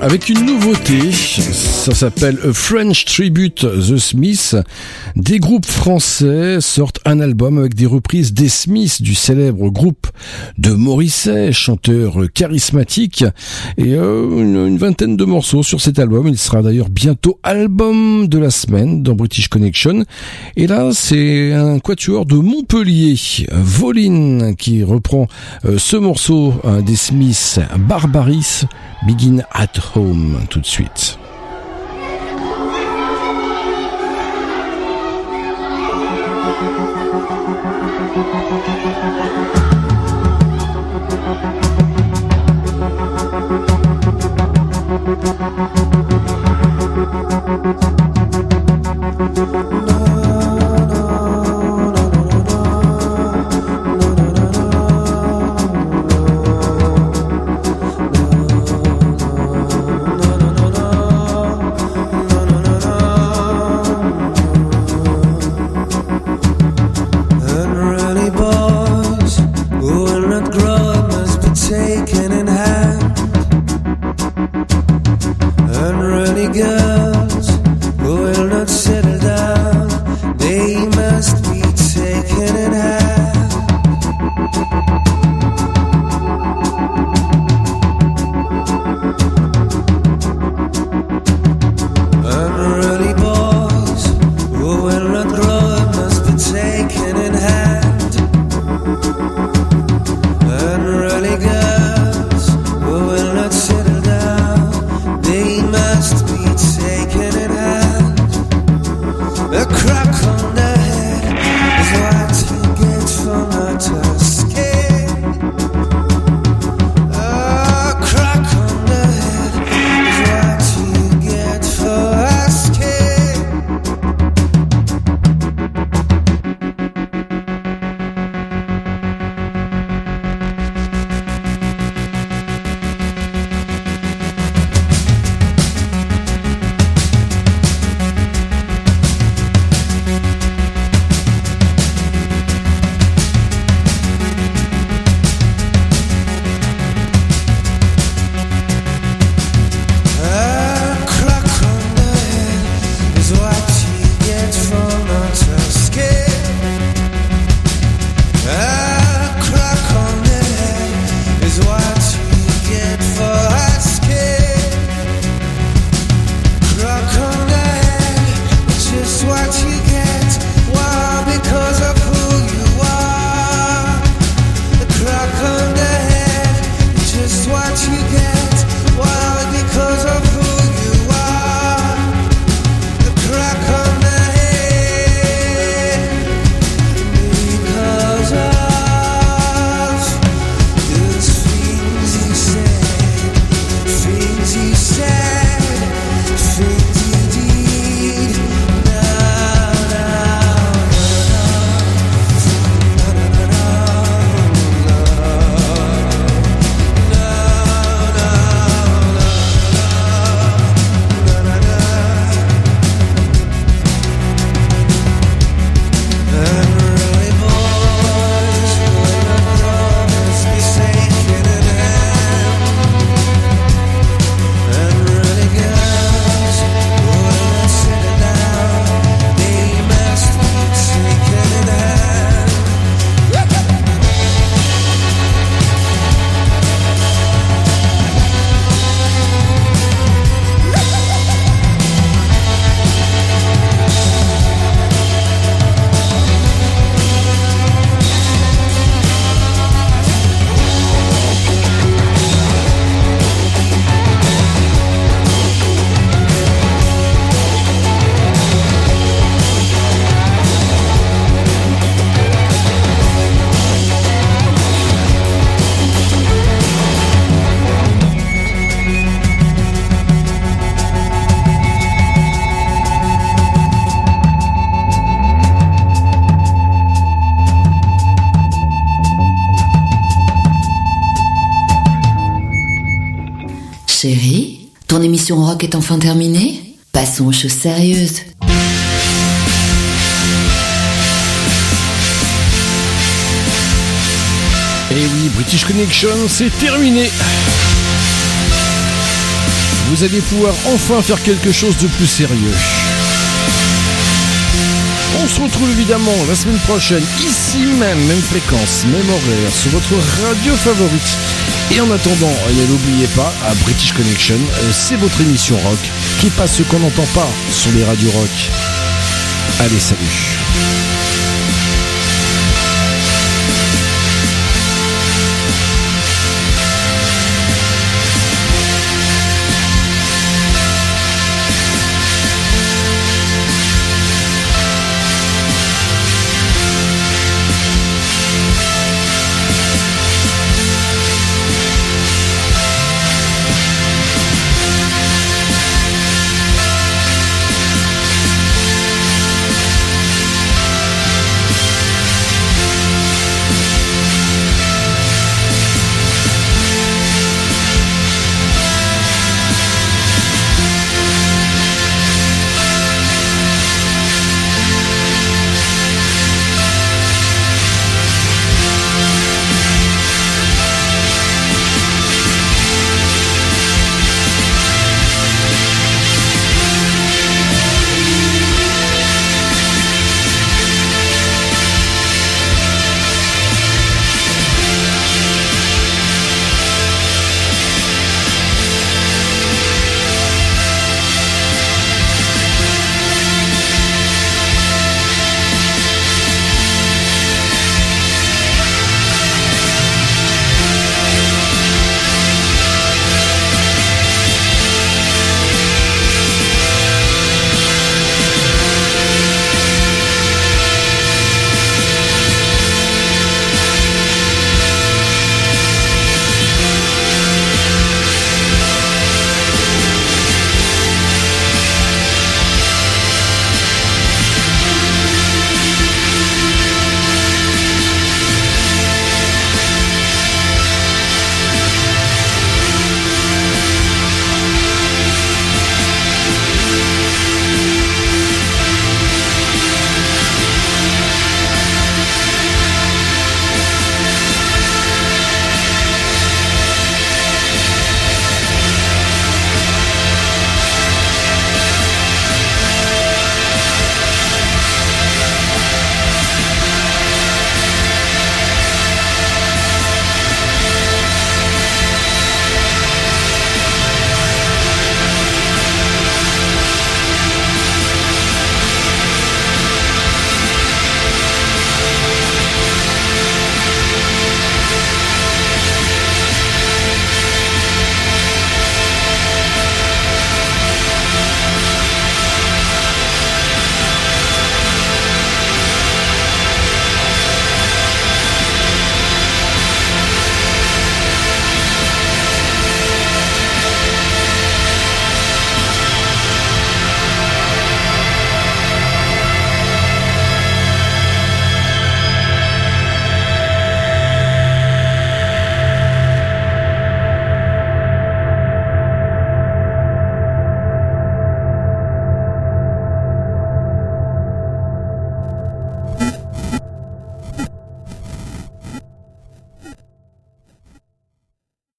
avec une nouveauté. Ça s'appelle French Tribute The Smiths. Des groupes français sortent un album avec des reprises des Smiths du célèbre groupe de Morisset, chanteur charismatique et euh, une, vingtaine de morceaux sur cet album. Il sera d'ailleurs bientôt album de la semaine dans British Connection. Et là, c'est un quatuor de Montpellier, Voline, qui reprend euh, ce morceau des Smiths, Barbaris, Begin at Home, tout de suite. rock est enfin terminée, passons aux choses sérieuses. Et oui, British Connection, c'est terminé. Vous allez pouvoir enfin faire quelque chose de plus sérieux. On se retrouve évidemment la semaine prochaine, ici même, même fréquence, même horaire, sur votre radio favorite. Et en attendant, eh n'oubliez pas, à British Connection, euh, c'est votre émission rock qui passe ce qu'on n'entend pas sur les radios rock. Allez, salut